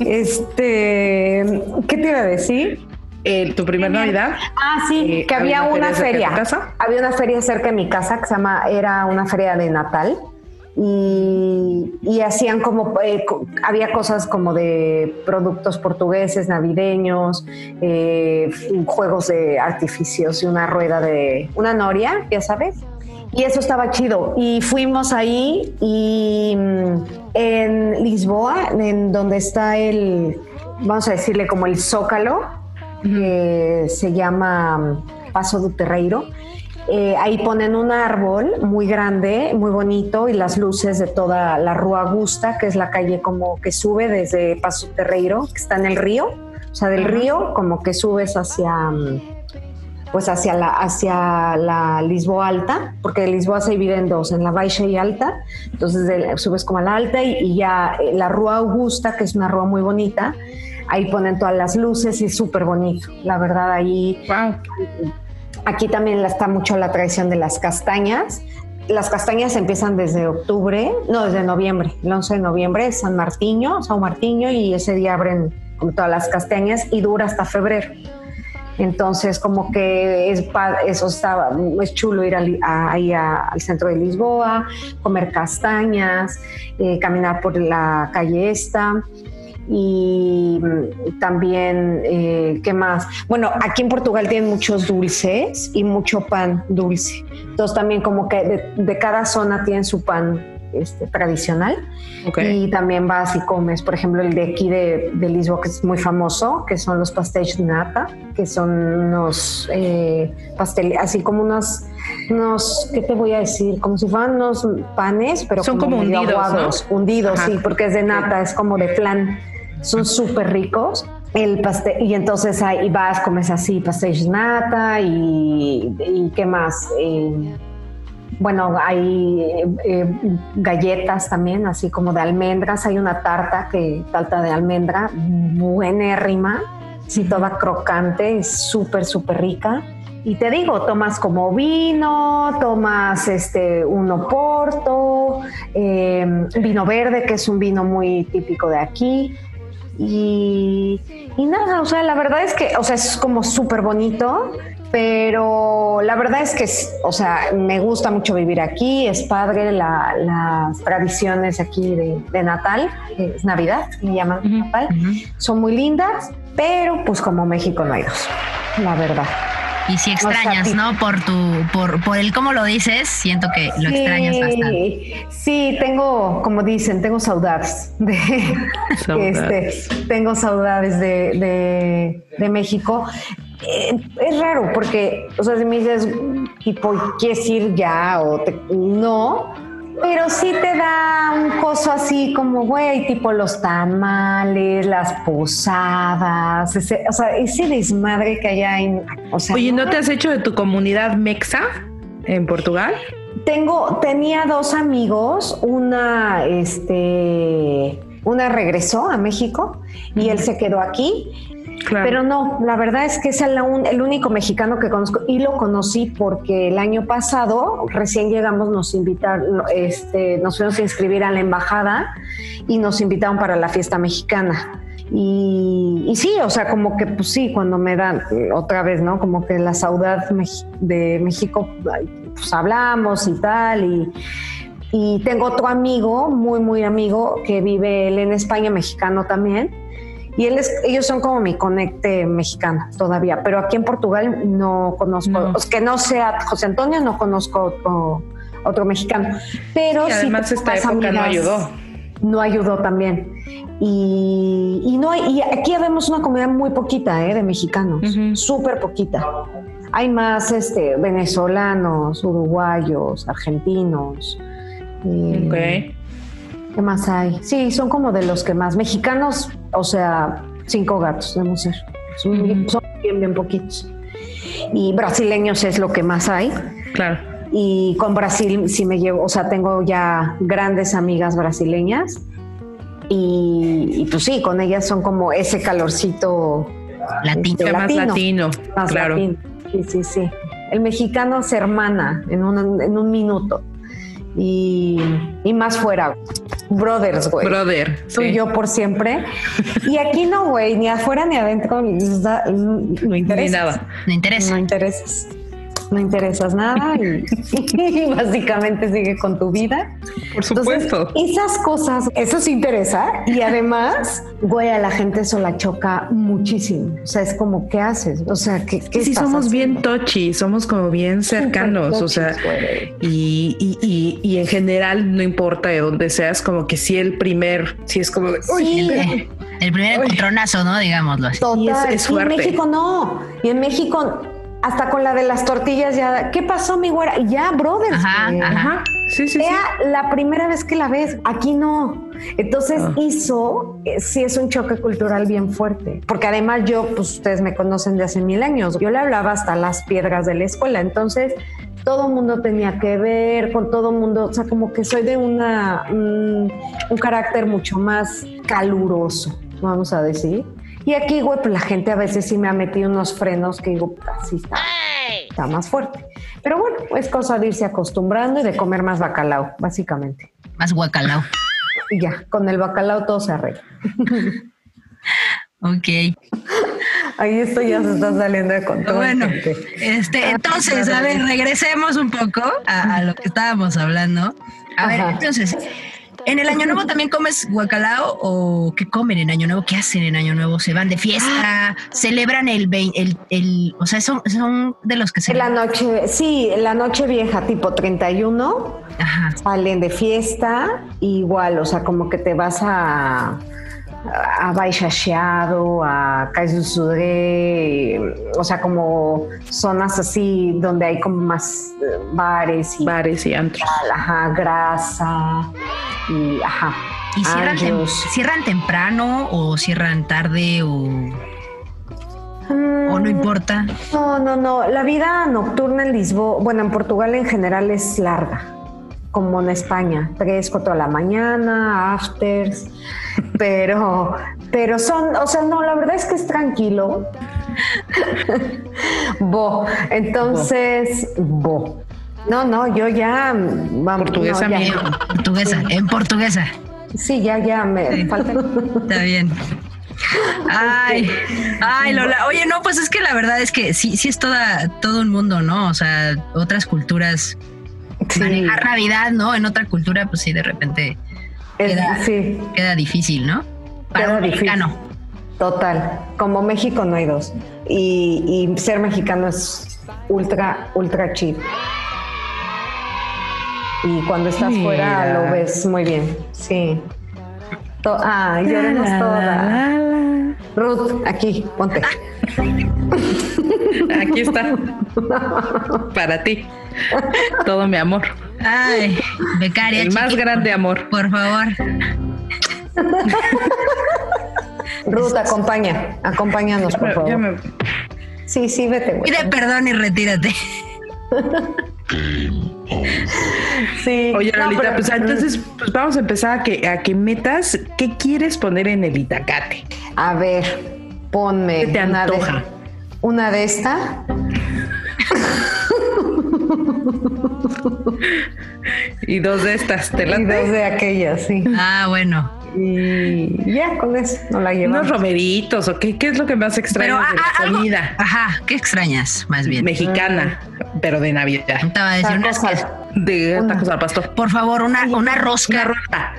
Este, ¿qué te iba a decir? Eh, ¿Tu primer Navidad? Ah, sí, Eh, que había ¿había una feria cerca de feria. tu casa? Había una feria cerca de mi casa que se llama, era una feria de Natal. Y, y hacían como, eh, había cosas como de productos portugueses, navideños, eh, juegos de artificios y una rueda de, una noria, ya sabes. Y eso estaba chido. Y fuimos ahí y mm, en Lisboa, en donde está el, vamos a decirle como el zócalo, que se llama Paso do Terreiro. Eh, ahí ponen un árbol muy grande, muy bonito, y las luces de toda la Rua Augusta, que es la calle como que sube desde Paso Terreiro, que está en el río. O sea, del río como que subes hacia, mm, pues hacia la, hacia la Lisboa Alta, porque Lisboa se divide en dos, en la Baixa y Alta. Entonces de- subes como a la Alta y, y ya eh, la Rua Augusta, que es una rua muy bonita, ahí ponen todas las luces y es súper bonito. La verdad, ahí Wow. Aquí también está mucho la tradición de las castañas. Las castañas empiezan desde octubre, no, desde noviembre. El 11 de noviembre San Martiño, San Martiño, y ese día abren todas las castañas y dura hasta febrero. Entonces, como que es eso está, es chulo ir ahí al centro de Lisboa, comer castañas, eh, caminar por la calle esta y también, eh, ¿qué más? Bueno, aquí en Portugal tienen muchos dulces y mucho pan dulce. Entonces también como que de, de cada zona tienen su pan este, tradicional y también vas y comes, por ejemplo, el de aquí de, de Lisboa, que es muy famoso, que son los pastéis de nata, que son unos eh, pasteles, así como unos, unos, ¿qué te voy a decir? Como si fueran unos panes, pero Son como medio hundidos, ¿no? aguados, hundidos, Ajá. sí, porque es de nata, es como de flan, son súper ricos. El pastel, y entonces ahí vas, comes así, de nata y, qué más. Eh, bueno, hay eh, eh, galletas también, así como de almendras. Hay una tarta que tarta de almendra, buenérrima, sí, toda crocante, súper, súper rica. Y te digo, tomas como vino, tomas este un oporto, vino verde, que es un vino muy típico de aquí. Y, y nada, o sea, la verdad es que, o sea, es como súper bonito, pero la verdad es que, o sea, me gusta mucho vivir aquí, es padre la- las tradiciones aquí de, de Natal, es Navidad, le llaman Ujú, Natal, son muy lindas, pero pues como México no hay dos, la verdad. Y si extrañas, ¿no? Por tu, por, por el cómo lo dices, siento que lo extrañas bastante. Sí, tengo, como dicen, tengo saudades de, Saudades. este, tengo saudades de, de- de México. Eh, es raro porque, o sea, si me dices, tipo, ¿quieres ir ya? O te- no, pero sí te da un coso así como, güey, tipo los tamales, las posadas, ese, o sea, ese desmadre que hay en... O sea, Oye, ¿no te has hecho de tu comunidad mexa en Portugal? Tengo, tenía dos amigos, una, este, una regresó a México y él se quedó aquí. Pero no, la verdad es que es el, el único mexicano que conozco y lo conocí porque el año pasado, recién llegamos, nos invitaron, este, nos fuimos a inscribir a la embajada y nos invitaron para la fiesta mexicana. Y, sí, o sea, como que pues sí, cuando me dan otra vez, ¿no? Como que la saudad de México, pues hablamos y tal, y tengo otro amigo, muy, muy amigo, que vive él en España, mexicano también, y él es, ellos son como mi conecte mexicano todavía, pero aquí en Portugal no conozco, No. que no sea José Antonio, no conozco otro, otro mexicano, pero sí además tengo esta época no ayudó. no ayudó también. Y, y no hay- y aquí vemos una comunidad muy poquita ¿eh? de mexicanos, Ujú. súper poquita. Hay más este, venezolanos, uruguayos, argentinos. eh, Ok. ¿Qué más hay? Sí, son como de los que más. Mexicanos, o sea, cinco gatos, debemos ser. Son, bien, bien poquitos. Y brasileños es lo que más hay. Claro. Y con Brasil sí me llevo, o sea, tengo ya grandes amigas brasileñas. Y, y pues sí, con ellas son como ese calorcito Latino. este, Más latino. más claro. latino. Sí, sí, sí. El mexicano se hermana en un, en un minuto. Y, y más fuera. Brothers, güey. Brother. Tú y sí. yo por siempre. Y aquí no, güey, ni afuera ni adentro. les da- No Ni interesa. nada. Me interesa. No interesas. No interesas nada y, y básicamente sigue con tu vida. Por Entonces, supuesto. esas cosas, eso sí interesa. Y además, güey, a la gente eso la choca muchísimo. O sea, es como, ¿qué haces? O sea, ¿qué, qué sí, estás somos bien touchy, somos como bien cercanos, o sea, y, y, y, y en general no importa de dónde seas, como que si el primer, si es como de, uy, Sí, El primer encontronazo, ¿no? Digámoslo así. Total. Y es- es Y en. México no. Y en México, hasta con la de las tortillas, ya, ¿qué pasó, mi güera? Ya, brothers. Ajá, güey. ajá. ajá, sí, sí, sí. Sea la primera vez que la ves, aquí no. Entonces Ah. hizo, eh, sí es un choque cultural bien fuerte, porque además yo, pues ustedes me conocen de hace mil años, yo le hablaba hasta las piedras de la escuela, entonces todo el mundo tenía que ver con todo el mundo, o sea, como que soy de una, un, un carácter mucho más caluroso, vamos a decir. Y aquí, güey, pues la gente a veces sí me ha metido unos frenos que digo, así está, está más fuerte. Pero bueno, es cosa de irse acostumbrando y de comer más bacalao, básicamente. Más guacalao. Y ya, con el bacalao todo se arregla. Ok. Ahí esto ya se está saliendo de control. Bueno, este, entonces, a ver, regresemos un poco a, a lo que estábamos hablando. A ver, entonces, ¿en el Año Nuevo también comes guacalao o qué comen en Año Nuevo? ¿Qué hacen en Año Nuevo? ¿Se van de fiesta? ¿Celebran el, el, el o sea, son, son de los que se... La noche, sí, la noche vieja, tipo 31, Ajá. salen de fiesta, igual, o sea, como que te vas a a Baixacheado, a Caizuzure, o sea, como zonas así donde hay como más eh, bares y Bares y antros. ajá, grasa y ajá. ¿Y cierran, tem- cierran temprano o cierran tarde o, o no importa? No, no, no. La vida nocturna en Lisboa, bueno, en Portugal en general es larga, como en España, tres, cuatro de la mañana, afters, pero, pero son, o sea, no, la verdad es que es tranquilo. Bo, entonces, bo. No, no, yo ya, vamos, Portuguesa no, ya. mía. En portuguesa, en portuguesa. Sí, ya, ya, me falta. Está bien. Ay, ay, Lola. Oye, no, pues es que la verdad es que sí, sí es toda, todo un mundo, ¿no? O sea, otras culturas. Sí, Manejar Navidad, ¿no? En otra cultura, pues sí, de repente es- queda- sí. queda difícil, ¿no? Para Queda un mexicano. Total, como México no hay dos. Y, y ser mexicano es ultra, ultra chido. Y cuando estás Mira. fuera lo ves muy bien. Sí. To- ah, lloremos todas. Ruth, aquí, ponte. Aquí está. Para ti. Todo mi amor. Ay, becaria. El más chiqui, grande amor. Por favor. Ruth, acompaña, acompáñanos, por favor. me- Sí, sí, vete, güey. Pide perdón y retírate. Sí. Oye, No, Lolita, pero- pues entonces pues vamos a empezar a que, a que metas qué quieres poner en el itacate. A ver, ponme ¿Qué te una de, antoja? una de esta. Y dos de estas, ¿te Y dos de aquellas, sí. Ah, bueno. Y ya con eso no la llevamos. Unos romeritos o qué, qué es lo que más extrañas Pero de la algo- comida Ajá, ¿qué extrañas? Más bien. mexicana, pero de Navidad? Estaba a decir unas Tacos que- al- De Una. tacos al pastor. Por favor, una, una rosca. Una rosca.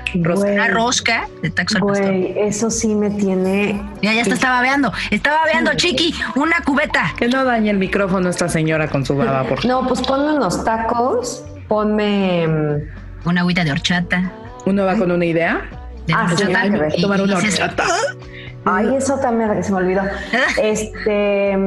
Una rosca de tacos al pastor. Güey, eso sí me tiene. Ya, ya está, estaba babeando. Estaba babeando, chiqui. Una cubeta. Que no dañe el micrófono esta señora con su baba, por. No, pues ponme unos tacos, ponme. mm, Una agüita de horchata. Uno va con una idea. De Ah, horchata. que Tomar una horchata. Ay, eso también se me olvidó. Este.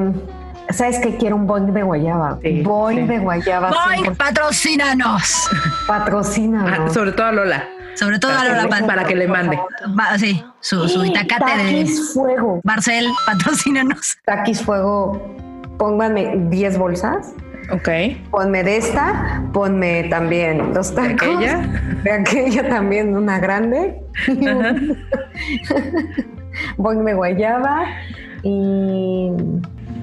¿Sabes qué? Quiero un boing de guayaba. Sí, boing sí. de guayaba. Boing, 100%. patrocínanos. Patrocina. Ah, sobre todo a Lola. Sobre todo a Lola que, para que le mande. Va, sí, su, su itacate de Taquis fuego. Barcel, patrocínanos. Taquis fuego. Pónganme 10 bolsas. Ok. Ponme de esta, ponme también dos tacos. aquella? De aquella también, una grande. Boing de guayaba y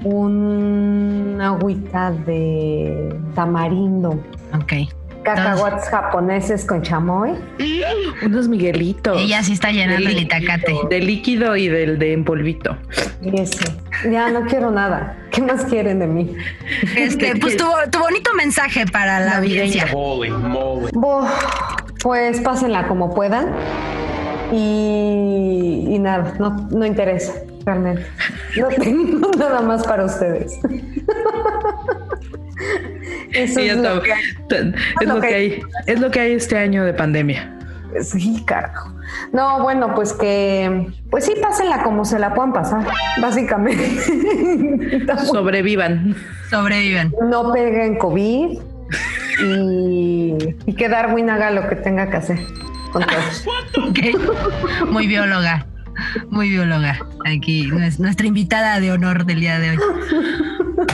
un agüita de tamarindo. Ok. Cacahuates japoneses con chamoy. Unos miguelitos. Ella sí está llenando el itacate. De líquido y del de en polvito. Y ese. Ya no quiero nada. ¿Qué más quieren de mí? Este, pues tu, tu bonito mensaje para la audiencia. Pues pásenla como puedan. Y, y nada, no, no interesa, realmente. No tengo nada más para ustedes. Eso Sí, es lo que hay. Es lo que hay. Es lo que hay este año de pandemia. Sí, carajo. No, bueno, pues que, pues sí, pásenla como se la puedan pasar, básicamente. Sobrevivan. Sobreviven. no peguen COVID y, y que Darwin haga lo que tenga que hacer con todos. Ok. Muy bióloga. Muy bióloga. Aquí, nues- nuestra invitada de honor del día de hoy.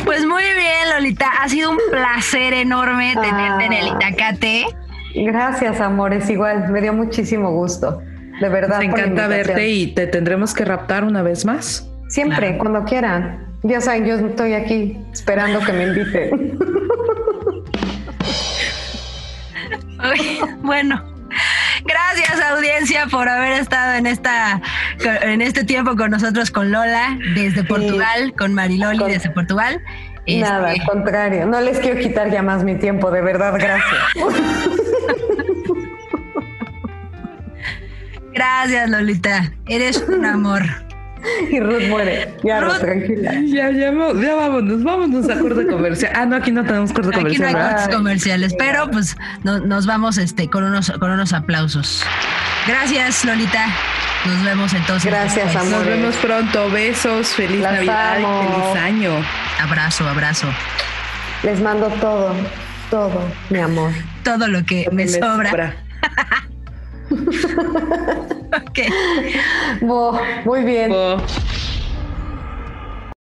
Pues muy bien, Lolita. Ha sido un placer enorme tenerte en el Itacate. Gracias, amores. Igual, me dio muchísimo gusto. De verdad. La encanta verte y te tendremos que raptar una vez más. Siempre, Claro. cuando quieran. Ya saben, yo estoy aquí esperando que me inviten. Bueno, gracias audiencia por haber estado en esta en este tiempo con nosotros con Lola desde Portugal, con Mariloli Con- desde Portugal. Este, Nada, al contrario. No les quiero quitar ya más mi tiempo, de verdad, gracias. gracias Lolita, eres un amor. y Ruth muere. Ya, Ruth, Ruth. tranquila. Ya, ya, ya vámonos, vámonos a corte comercial. Ah, no, aquí no tenemos corte Aquí no comercial. hay cortes comerciales, pero pues no- nos vamos este con unos con unos aplausos. Gracias Lolita. Nos vemos entonces. Gracias, amor. Nos vemos pronto. Besos, feliz Las Navidad amo. y feliz año. Abrazo, abrazo. Les mando todo, todo, mi amor. Todo lo que me sobra. Ok. Bo, muy bien.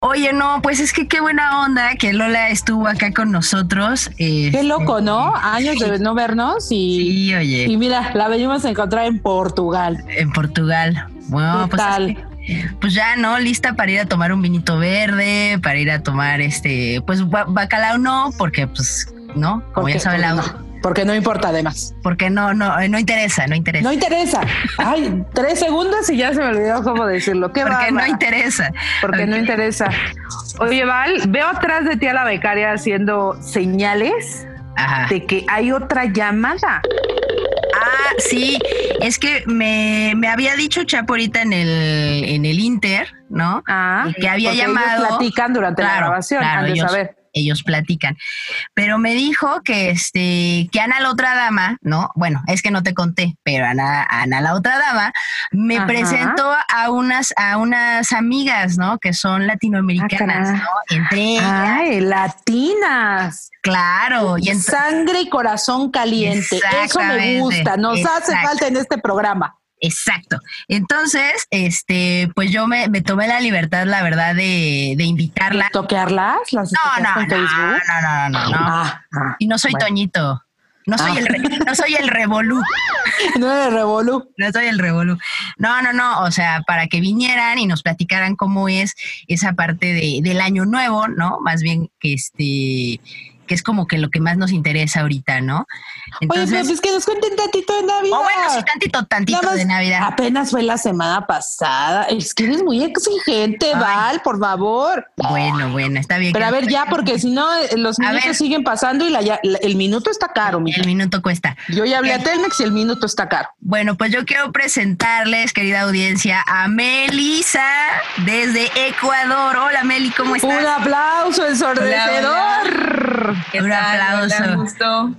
Oye, no, pues es que qué buena onda que Lola estuvo acá con nosotros. Qué Este, loco, ¿no? Años de no vernos y, Sí, oye, y mira, la venimos a encontrar en Portugal. en Portugal. Bueno, ¿Qué pues, es tal? que, pues ya, ¿no? Lista para ir a tomar un vinito verde, para ir a tomar este, pues ba- bacalao no, porque pues, ¿no? Como Porque- ya sabe la... no, porque no importa además. Porque no, no, eh, no interesa, no interesa. No interesa. Ay, tres segundos y ya se me olvidó cómo decirlo. Qué porque no bárbara. interesa. Porque no interesa. Oye, Val, veo atrás de ti a la becaria haciendo señales Ajá. de que hay otra llamada. Ah, sí, es que me, me había dicho Chapo ahorita en el, en el Inter, ¿no? Ah, Y que había porque ellos llamado. platican durante la grabación, claro, de ellos. Ellos platican. Pero me dijo que este, que Ana la otra dama, ¿no? Bueno, es que no te conté, pero Ana, Ana la otra dama me Ajá. presentó a unas, a unas amigas, ¿no? Que son latinoamericanas, caray. ¿no? Entre ellas, Ay, latinas. claro. Y Sangre y corazón caliente. Eso me gusta. Nos hace falta en este programa. Exacto. Entonces, este, pues yo me, me tomé la libertad, la verdad, de, de invitarla. ¿Toquearlas? ¿Las No, no, no, en no, Facebook? no, no, no, no. Ah, ah. Y no soy bueno. Toñito. No soy Ah. el re- no soy el revolú. No eres revolú. No soy el revolú. No, no, no. O sea, para que vinieran y nos platicaran cómo es esa parte de, del año nuevo, ¿no? Más bien que este que es como que lo que más nos interesa ahorita, ¿no? Oye, pero Entonces, pues que nos cuenten tantito de Navidad. o bueno, sí, tantito, tantito Nada más, de Navidad. Apenas fue la semana pasada. Es que eres muy exigente, Ay. Val, por favor. Bueno, bueno, está bien. Pero a ver, ya, porque si no, eh, los A minutos ver. siguen pasando y la, ya- la- el minuto está caro, mija. el minuto cuesta. Yo ya hablé a Telmex y el minuto está caro. Bueno, pues yo quiero presentarles, querida audiencia, a Melisa desde Ecuador. Hola, Meli, ¿cómo estás? Un aplauso ensordecedor. Un aplauso. Hola, gusto.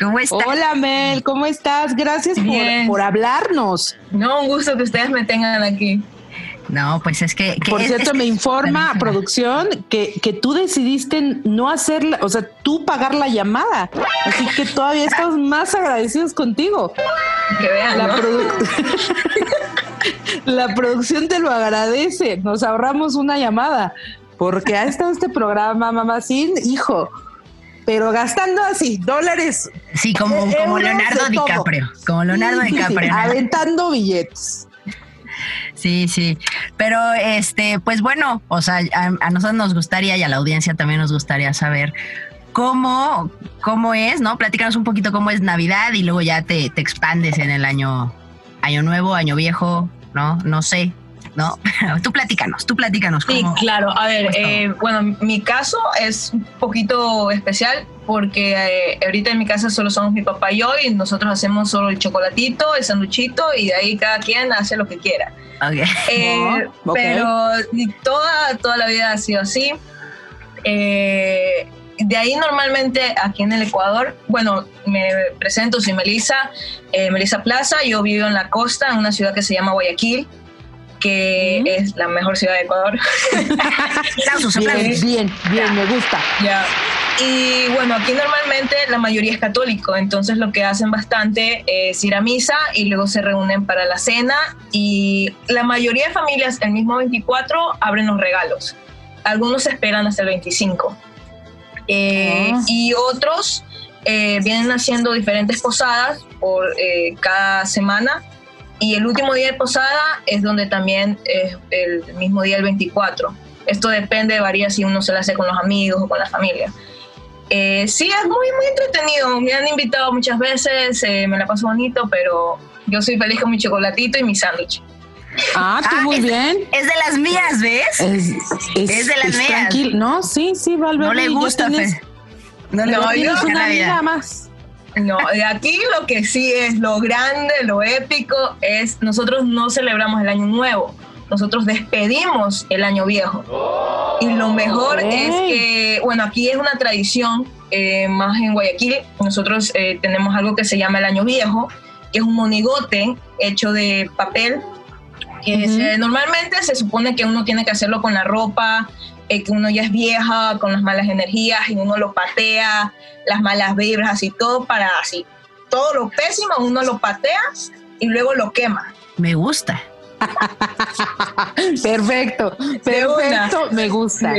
¿Cómo estás? Hola, Mel, ¿cómo estás? Gracias por, por hablarnos. No, un gusto que ustedes me tengan aquí. No, pues es que... que Por es- cierto, es- me informa producción que, que tú decidiste no hacerla, o sea, tú pagar la llamada. Así que todavía estamos más agradecidos contigo. Que vean, La, ¿no? produ- la producción te lo agradece. Nos ahorramos una llamada. Porque ha estado este programa, mamá, sin hijo. Pero gastando así, dólares. Sí, como, Eh, como Leonardo. DiCaprio. Como Leonardo Sí, sí, sí, DiCaprio. aventando billetes. Sí, sí. Pero este, pues bueno, o sea, a, a nosotros nos gustaría y a la audiencia también nos gustaría saber cómo, cómo es, ¿no? Platícanos un poquito cómo es Navidad y luego ya te, te expandes en el año, año nuevo, año viejo, ¿no? No sé, ¿no? tú platícanos, tú platícanos. Sí, cómo- claro. A ver, eh, bueno, mi caso es un poquito especial porque eh, ahorita en mi casa solo somos mi papá y yo y nosotros hacemos solo el chocolatito, el sanduchito y de ahí cada quien hace lo que quiera. Ok. Eh, Oh. Pero toda, toda la vida ha sido así. Eh, de ahí normalmente aquí en el Ecuador, bueno, me presento, soy Melissa, eh, Melissa Plaza, yo vivo en la costa, en una ciudad que se llama Guayaquil, que es la mejor ciudad de Ecuador. Aplausos, Bien, aplausos. bien, bien, me gusta. Ya. Y bueno, aquí normalmente la mayoría es católico, entonces lo que hacen bastante es ir a misa y luego se reúnen para la cena y la mayoría de familias el mismo 24 abren los regalos. Algunos esperan hasta el 25. Eh, Ah. Y otros eh, vienen haciendo diferentes posadas por eh, cada semana y el último día de posada es donde también es el mismo día el 24. Esto depende, varía si uno se la hace con los amigos o con la familia. Eh, sí, es muy, muy entretenido. Me han invitado muchas veces, eh, me la paso bonito, pero yo soy feliz con mi chocolatito y mi sándwich. Ah, tú Ah, muy es- bien. Es de las mías, ¿ves? Es, Es de las mías. tranquilo. No, sí, sí, Valverde. No le gusta. No le No, gusta yo- tienes la una vida más. No, de aquí lo que sí es lo grande, lo épico, es nosotros no celebramos el año nuevo, nosotros despedimos el año viejo. Y lo mejor es que, bueno, aquí es una tradición, eh, más en Guayaquil, nosotros eh, tenemos algo que se llama el año viejo, que es un monigote hecho de papel, que se- normalmente se supone que uno tiene que hacerlo con la ropa, eh, que uno ya es vieja, con las malas energías, y uno lo patea, las malas vibras y todo para así. Todo lo pésimo uno lo patea y luego lo quema. Me gusta. Perfecto, perfecto, me gusta.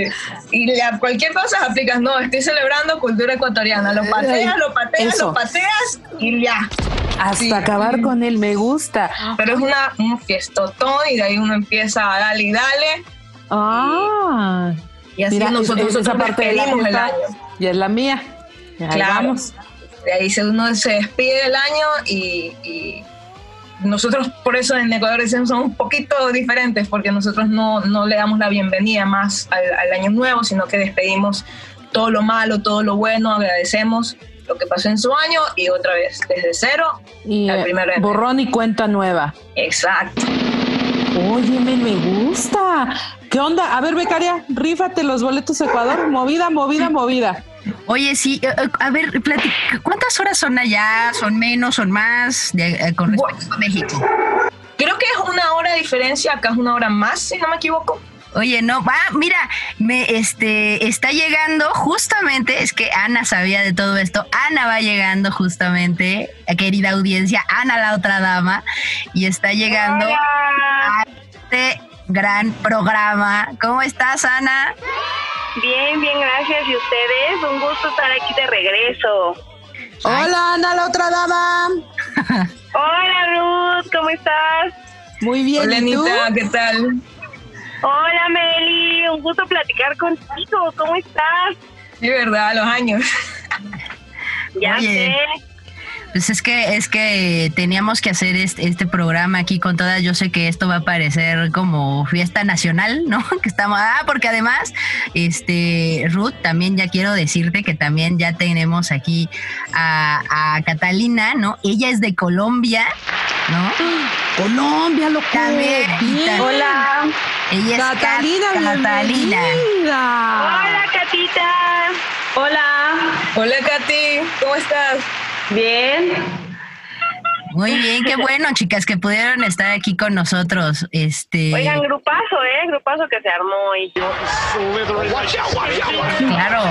Y ya cualquier cosa aplicas, no, estoy celebrando cultura ecuatoriana. Lo pateas, lo pateas, Eso. lo pateas y ya. Hasta Sí. acabar con él me gusta. Pero es una, un fiestotón y de ahí uno empieza a darle y dale. Ah, Y así Mira, nosotros, es- esa nosotros parte de la despedimos el año. ya es la mía. Ahí Claro. vamos. De ahí se- uno se despide del año y, y nosotros por eso en Ecuador decimos somos un poquito diferentes porque nosotros no, no le damos la bienvenida más al, al año nuevo, sino que despedimos todo lo malo, todo lo bueno, agradecemos lo que pasó en su año y otra vez desde cero. Y Al eh, primero de borrón y cuenta nueva. Exacto. Oye, me, me gusta. ¿Qué onda? A ver, becaria, rífate los boletos Ecuador. Movida, movida, movida. Oye, sí, eh, eh, a ver, platica, ¿cuántas horas son allá? ¿Son menos, son más de, eh, con respecto a México? Creo que es una hora de diferencia, acá es una hora más, si no me equivoco. Oye, no, va, mira, me este está llegando justamente, es que Ana sabía de todo esto. Ana va llegando justamente, querida audiencia, Ana la otra dama, y está llegando a este gran programa. ¿Cómo estás, Ana? Bien, bien, gracias. ¿Y ustedes? Un gusto estar aquí de regreso. Hola, Ana la otra dama. Hola, Ruth, ¿cómo estás? Muy bien, Hola, ¿y tú? Anita, ¿qué tal? Hola, Meli, un gusto platicar contigo. ¿Cómo estás? De verdad, los años. Ya Oye. sé. Pues es que es que teníamos que hacer este, este programa aquí con todas. Yo sé que esto va a parecer como fiesta nacional, ¿no? Que estamos, ah, porque además, este, Ruth, también ya quiero decirte que también ya tenemos aquí a, a Catalina, ¿no? Ella es de Colombia, ¿no? Colombia, loco. También. Bien. Hola. Ella es Catalina, Cat- Catalina. bienvenida. Hola, Catita. Hola. Hola, Katy, ¿cómo estás? Bien. Muy bien, qué bueno, chicas, que pudieron estar aquí con nosotros. Este, Oigan, grupazo, ¿eh? Grupazo que se armó hoy. claro,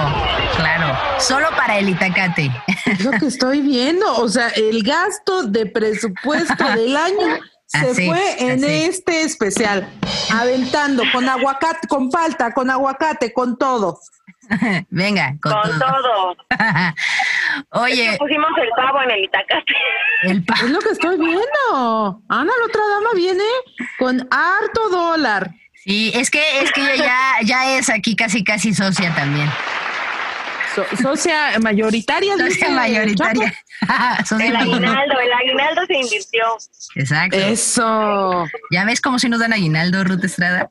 claro. Solo para el Itacate. Es lo que estoy viendo. O sea, el gasto de presupuesto del año se Así, fue en así. este especial. Aventando con aguacate, con falta, con aguacate, con todo. Venga, con, Con todo. todo. Oye, Pusimos el pavo en el Itacate. el pa- Es lo que estoy viendo. Ana, la otra dama viene con harto dólar. Sí, es que es que ella ya ya es aquí casi casi socia también. So- socia mayoritaria. Socia mayoritaria. Socia El mayoritaria. aguinaldo, el aguinaldo se invirtió. Exacto. Eso. ¿Ya ves cómo si nos dan aguinaldo, Ruth Estrada?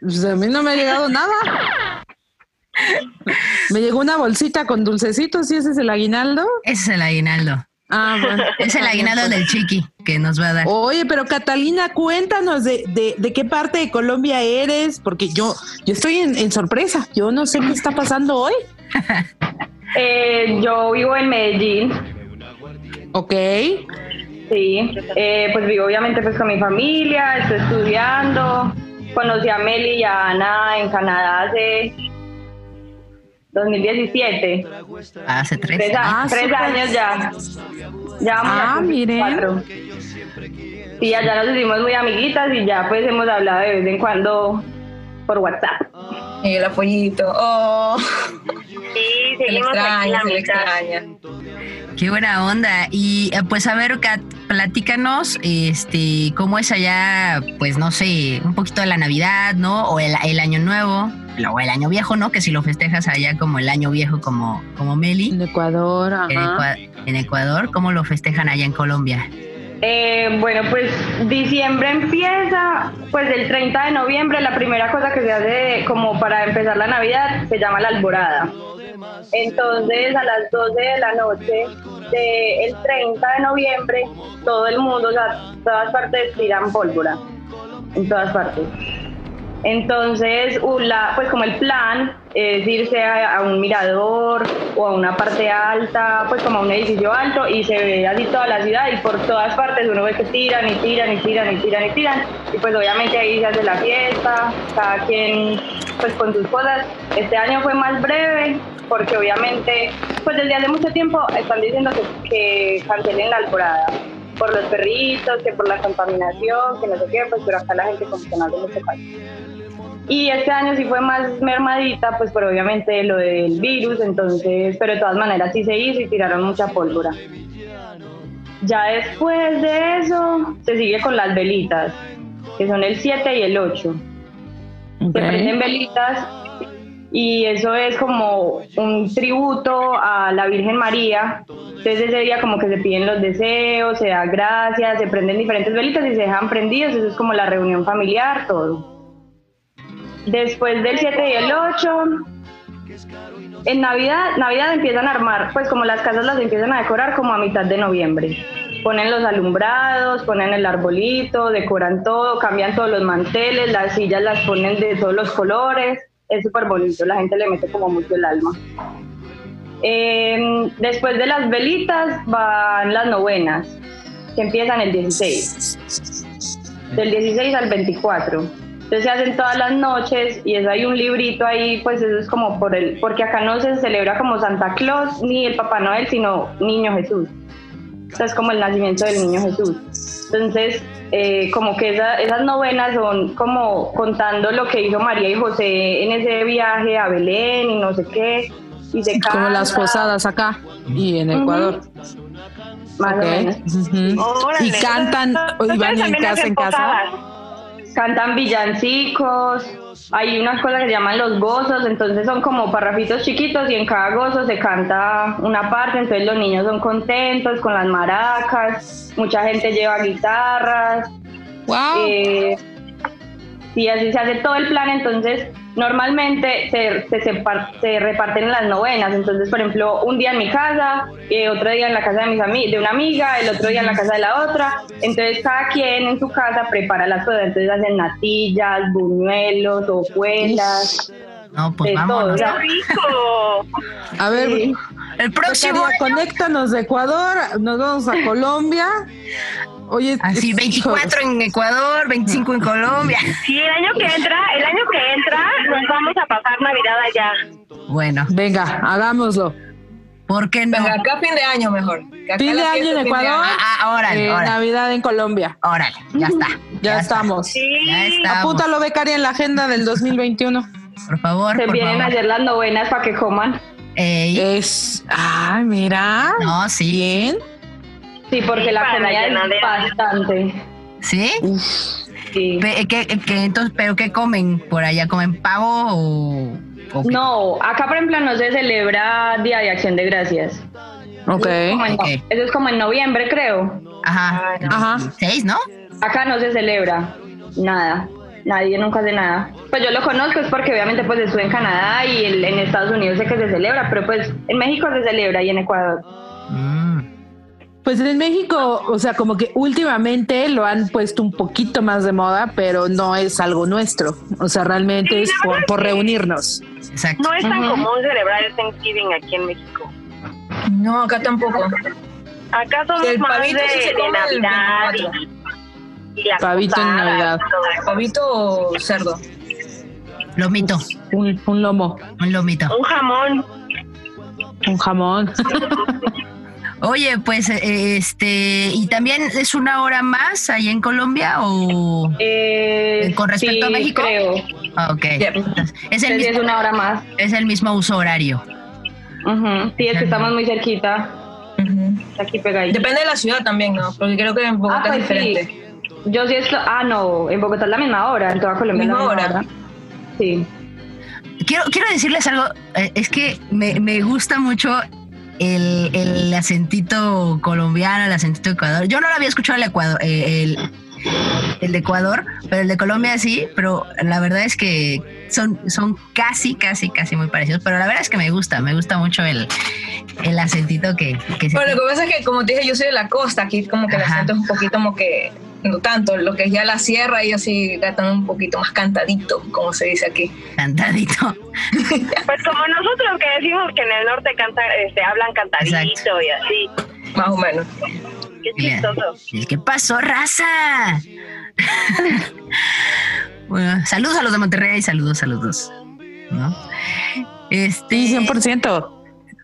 Pues a mí no me ha llegado nada. Me llegó una bolsita con dulcecitos y ese es el aguinaldo. Ese es el aguinaldo. Ah, bueno. Es el aguinaldo del chiqui que nos va a dar. Oye, pero Catalina, cuéntanos de, de, de qué parte de Colombia eres, porque yo, yo estoy en, en sorpresa. Yo no sé qué está pasando hoy. Eh, yo vivo en Medellín. Ok. Sí, eh, pues vivo obviamente pues con mi familia, estoy estudiando, conocí a Meli y a Ana en Canadá hace 2017, Hace tres. tres, a- Ah, tres súper. años ya. Ya vamos a Ah, cumplir miren. cuatro. Sí, allá nos hicimos muy amiguitas y ya pues hemos hablado de vez en cuando por WhatsApp. Y el apoyito. Oh, Sí, se le seguimos aquí extraña, la se le extraña. Qué buena onda. Y eh, pues a ver, Kat, platícanos, este, cómo es allá, pues no sé, un poquito de la Navidad, ¿no? O el, el Año Nuevo, o el Año Viejo, ¿no? Que si lo festejas allá como el Año Viejo, como, como Meli, En Ecuador, en, ajá. En Ecuador, ¿cómo lo festejan allá en Colombia? Eh, bueno, pues diciembre empieza, pues el 30 de noviembre la primera cosa que se hace como para empezar la Navidad se llama la alborada. Entonces a las 12 de la noche del 30 de noviembre todo el mundo, o sea, todas partes tiran pólvora, en todas partes. Entonces, la- pues como el plan es irse a, a un mirador o a una parte alta, pues como a un edificio alto y se ve así toda la ciudad y por todas partes uno ve que tiran y tiran y tiran y tiran y tiran y pues obviamente ahí se hace la fiesta, cada quien pues con sus cosas. Este año fue más breve porque obviamente pues desde hace mucho tiempo están diciendo que, que cancelen la alborada por los perritos, que por la contaminación, que no sé qué, pues pero acá la gente como que no hace mucho caso. Y este año sí fue más mermadita, pues por obviamente lo del virus, entonces, pero de todas maneras sí se hizo y tiraron mucha pólvora. Ya después de eso se sigue con las velitas, que son el 7 y el 8. Ok. Se prenden velitas y eso es como un tributo a la Virgen María. Entonces ese día como que se piden los deseos, se da gracias, se prenden diferentes velitas y se dejan prendidos, eso es como la reunión familiar, todo. Después del 7 y el 8, en Navidad, Navidad empiezan a armar, pues como las casas las empiezan a decorar como a mitad de noviembre. ponen los alumbrados, ponen el arbolito, decoran todo, cambian todos los manteles, las sillas las ponen de todos los colores, es súper bonito, la gente le mete como mucho el alma. Eh, después de las velitas van las novenas, que empiezan el 16, del 16 al 24. Entonces se hacen todas las noches y eso hay un librito ahí, pues eso es como por el, porque acá no se celebra como Santa Claus ni el Papá Noel, sino Niño Jesús. O sea, es como el nacimiento del Niño Jesús. Entonces, eh, como que esa- esas novenas son como contando lo que hizo María y José en ese viaje a Belén y no sé qué. Y se Como las posadas acá y en. Ecuador. Más Ok. o menos. Y cantan, o y van en casa en casa. Cantan villancicos, hay unas cosas que se llaman los gozos, entonces son como parrafitos chiquitos y en cada gozo se canta una parte, entonces los niños son contentos con las maracas, mucha gente lleva guitarras. Eh, y así se hace todo el plan, entonces normalmente se, se, separ- se reparten en las novenas, entonces por ejemplo un día en mi casa, eh, otro día en la casa de, mis de una amiga, el otro día en la casa de la otra, entonces cada quien en su casa prepara las cosas, entonces hacen natillas, buñuelos, hojuelas. No, pues de vámonos. todo, o sea, A ver, el próximo Becaria, conéctanos de Ecuador, nos vamos a Colombia. Oye, Así, 24 en Ecuador, 25 en Colombia. Sí, el año que entra, el año que entra nos vamos a pasar Navidad allá. Bueno. Venga, hagámoslo. ¿Por qué no? Venga, acá fin de año mejor. Fin de año en Ecuador. año. Ah, órale, eh, órale. Navidad en Colombia. Órale, ya está. Ya, estamos. Ya estamos. Apúntalo, becaria, en la agenda del 2021. Por favor, se por vienen favor. a hacer las novenas para que coman. Ey. Es. Ay, mira. No, sí. Bien. Sí, porque la comida es bastante. ¿Sí? Sí. Pe- ¿Qué, qué- entonces, ¿Pero qué comen por allá? ¿Comen pavo o...? No, acá por ejemplo no se celebra Día de Acción de Gracias. Ok. Eso es como en, Ok. eso es como en noviembre, creo. Ajá. Ajá. ¿Seis, no? Acá no se celebra nada. Nadie nunca hace nada. Pues yo lo conozco es porque obviamente pues estuve en Canadá y el- en Estados Unidos sé que se celebra, pero pues en México se celebra y en Ecuador. Mm. Pues en México, o sea, como que últimamente lo han puesto un poquito más de moda, pero no es algo nuestro. O sea, realmente es por, por reunirnos. Exacto. No es tan común celebrar el Thanksgiving aquí en México. No, acá tampoco. Acá somos El más pavito de, de Navidad 24. y, Pavito en Navidad. Pavito o cerdo. Lomito. Un, un lomo, Un lomito. Un jamón. un jamón. Oye, pues, eh, este... ¿Y también es una hora más ahí en Colombia o...? Eh, ¿Con respecto a México? creo. Ah, Ok. Entonces, Es el, es mismo, una hora más. es el mismo uso horario. Sí, es que estamos muy cerquita. Ujú. Aquí pegadito. Depende de la ciudad también, ¿no? Porque creo que en Bogotá Ah, es pues diferente. sí. Yo sí estoy. Ah, no, en Bogotá es la misma hora, en toda Colombia es la Misma misma hora. hora. Sí. Quiero, quiero decirles algo, eh, es que me, me gusta mucho el, el acentito colombiano, el acentito de Ecuador. Yo no lo había escuchado el Ecuador, eh, el, el de Ecuador, pero el de Colombia sí, pero la verdad es que son, son casi, casi, casi muy parecidos. Pero la verdad es que me gusta, me gusta mucho el, el acentito que, que se Bueno, lo que pasa es que, como te dije, yo soy de la costa. Aquí, como que el Ajá. acento es un poquito como que. No tanto, lo que es ya la sierra, ellos sí cantan un poquito más cantadito, como se dice aquí. cantadito. Pues como nosotros que decimos que en el norte canta, este, hablan cantadito Exacto. y así. Más o menos. Qué chistoso. ¿Y ¿Qué pasó, raza? bueno, saludos a los de Monterrey, saludos a los dos. ¿no? Este, Sí, 100%.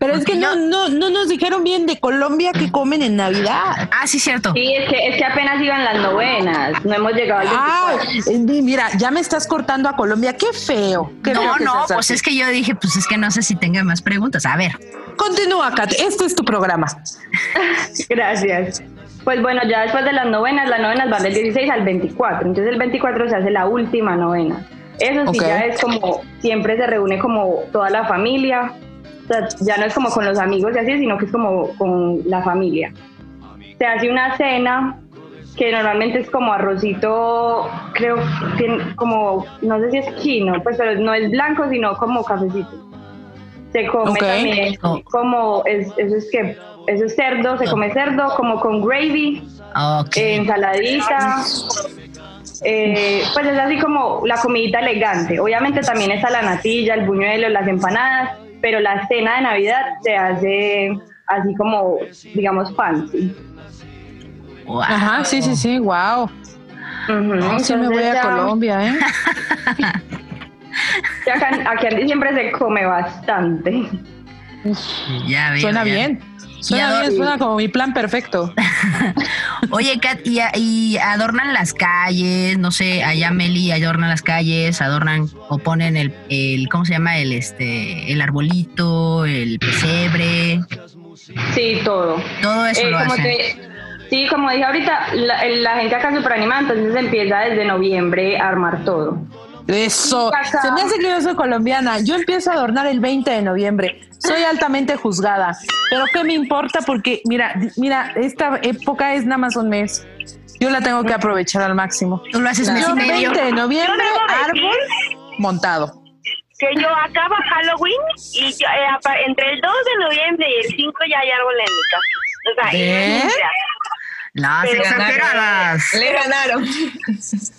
Pero es que no, no, no nos dijeron bien de Colombia que comen en Navidad. Ah, sí, cierto. Sí, es que, es que apenas iban las novenas. No hemos llegado al Ah, 24. eh, mira, ya me estás cortando a Colombia. Qué feo. Qué feo No, que no, pues así. es que yo dije, pues es que no sé si tenga más preguntas. A ver, Continúa, Kat. Este es tu programa. Gracias. Pues bueno, ya después de las novenas, las novenas van del 16 al 24. Entonces el 24 se hace la última novena. Eso sí Ok. ya es como, siempre se reúne como toda la familia. O sea, ya no es como con los amigos y así, sino que es como con la familia. Se hace una cena que normalmente es como arrocito, creo, tiene como, no sé si es chino, pues pero no es blanco, sino como cafecito. Se come Ok. también Oh. como, es, eso es que eso es cerdo, se come cerdo como con gravy, Ok. eh, ensaladita. eh, pues es así como la comidita elegante. Obviamente también está la natilla, el buñuelo, las empanadas, pero la cena de Navidad se hace así como, digamos, fancy. Wow. Ajá, sí, sí, sí, wow. Ujú, sí me voy a ya- Colombia, ¿eh? acá, aquí en diciembre se come bastante. Ya veo, Suena ya. bien. Suena bien, suena como mi plan perfecto. Oye, Kat, y, y adornan las calles, no sé, allá Meli adornan las calles, adornan o ponen el, el ¿cómo se llama? El este, el arbolito, el pesebre, Sí, todo. todo eso Eh, lo como hacen. te- sí, como dije ahorita, la, la gente acá es súper animada, entonces empieza desde noviembre a armar todo. Eso. Se me hace que yo soy colombiana. Yo empiezo a adornar el 20 de noviembre. Soy altamente juzgada. Pero ¿qué me importa? Porque, mira, mira, esta época es nada más un mes. Yo la tengo que aprovechar al máximo. Tú lo haces mes y medio. 20 de noviembre, árbol montado. Que yo acaba Halloween y yo, eh, entre el 2 de noviembre y el 5 ya hay árbol en mi casa. O sea, ¿Eh? Las Pero exageradas. Le ganaron.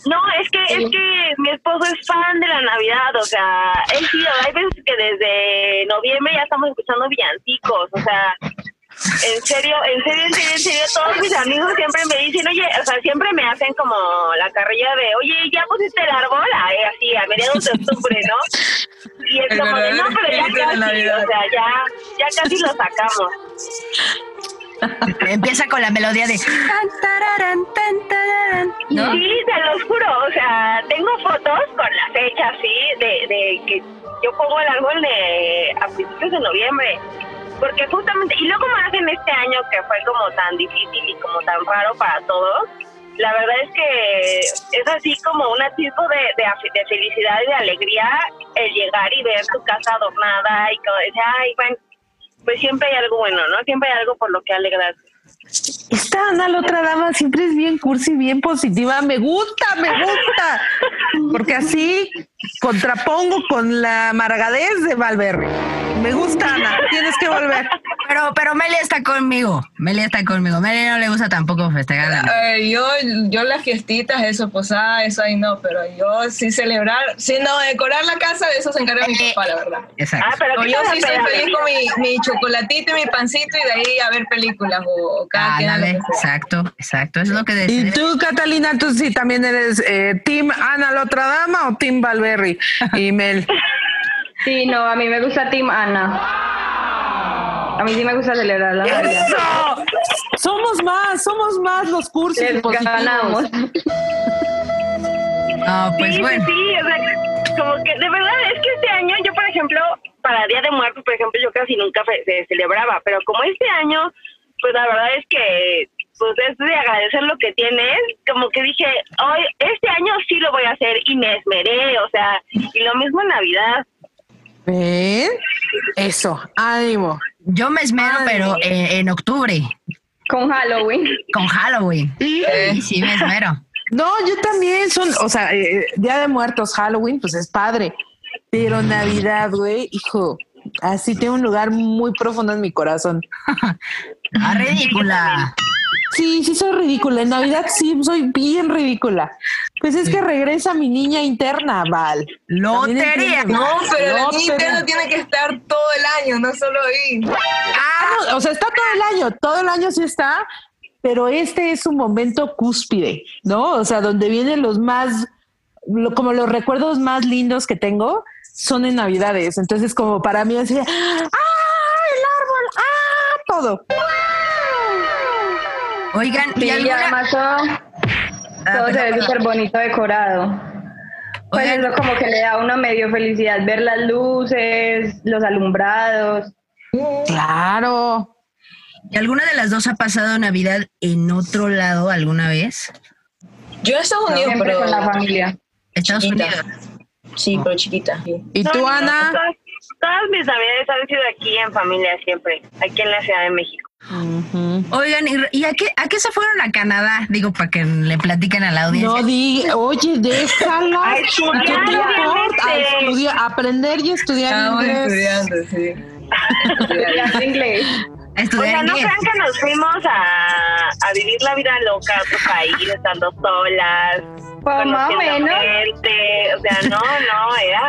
No, es que es que mi esposo es fan de la Navidad, o sea, él sí, hay veces que desde noviembre ya estamos escuchando villancicos, o sea, en serio, en serio, en serio, en serio, todos mis amigos siempre me dicen, oye, o sea, siempre me hacen como la carrilla de, oye, ¿ya pusiste el árbol? Así, a mediados de octubre, ¿no? Y es El como de, no, pero ya casi, o sea, ya, ya casi lo sacamos. Empieza con la melodía de ¿no? Sí, te lo juro, o sea, tengo fotos con la fecha, sí, de, de que yo pongo el árbol de, a principios de noviembre, porque justamente, y luego más en este año que fue como tan difícil y como tan raro para todos, la verdad es que es así como un atisbo de, de, de felicidad y de alegría el llegar y ver tu casa adornada y decir, ay, bueno, pues siempre hay algo bueno, ¿no? Siempre hay algo por lo que alegrarse. Esta Ana, la otra dama, siempre es bien cursi, bien positiva. Me gusta, me gusta. Porque así contrapongo con la margadez de Valverde. Me gusta, Ana. Tienes que volver. Pero, pero Meli está conmigo. Meli está conmigo. Meli no le gusta tampoco festejar. Ay, yo, yo las fiestitas, eso, posada, eso ahí no, pero yo sí celebrar, sí, no, decorar la casa, de eso se encarga mi Eh, papá, la verdad. Exacto. Ah, pero O ¿qué yo sí soy feliz con mi, mi chocolatito y mi pancito y de ahí a ver películas o, o cada quien a lo Ándale, que sea. exacto, exacto. Eso es lo que ¿Y decía. tú, Catalina, tú sí también eres eh, Team Ana, la otra dama, o Team Valverde y Mel? Sí, no, a mí me gusta Team Ana. A mí sí me gusta celebrar la. ¡Eso! Somos más, somos más los cursos Les ganamos. Ah, pues sí, bueno. sí, sí, o sea, como que de verdad es que este año yo, por ejemplo, para Día de Muertos, por ejemplo, yo casi nunca fe- se celebraba, pero como este año, pues la verdad es que pues es de agradecer lo que tienes, como que dije, hoy, este año sí lo voy a hacer y me esmeré, o sea, y lo mismo en Navidad. ¿Ven? Eso, ánimo. Yo me esmero, Ay. pero eh, en octubre, Con Halloween. con Halloween. Sí, sí, me esmero. No, yo también son, o sea, eh, Día de Muertos, Halloween, pues es padre. Pero Navidad, güey, hijo, así tiene un lugar muy profundo en mi corazón. Ah, ridícula. Sí, sí soy ridícula. En Navidad sí soy bien ridícula. Pues es que regresa mi niña interna, Val. Lotería. No, pero la Lotería. Nintendo tiene que estar todo el año, no solo ahí. Ah, no, o sea, está todo el año, todo el año sí está, pero este es un momento cúspide, ¿no? O sea, donde vienen los más, lo- como los recuerdos más lindos que tengo son en Navidades. Entonces, como para mí, así, ¡ah, el árbol! ¡ah, todo! Oigan, Sí, ¿y alguna- además todo, Ah, todo se ve súper bonito decorado. Pues Oigan. eso como que le da a uno medio felicidad ver las luces, los alumbrados. Claro. ¿Y alguna de las dos ha pasado Navidad en otro lado alguna vez? Yo en Estados Unidos, Siempre pero con la familia. Estados Chiquita. Unidos. Sí, pero chiquita. sí. ¿Y No, tú, no, Ana? Todas, todas mis navidades han sido aquí en familia siempre, aquí en la Ciudad de México. Ujú. Oigan, ¿y, a, qué, a qué se fueron a Canadá? Digo, para que le platiquen a la audiencia. No diga, oye, déjala. A ¿Qué te estudiar, importa? A estudiar, aprender y estudiar Estamos inglés. estudiando, sí. Estudiando inglés. O Estudiar sea, no crean que nos fuimos a, a vivir la vida loca a otro país, estando solas. Pues más o menos. gente. O sea, no, no, era.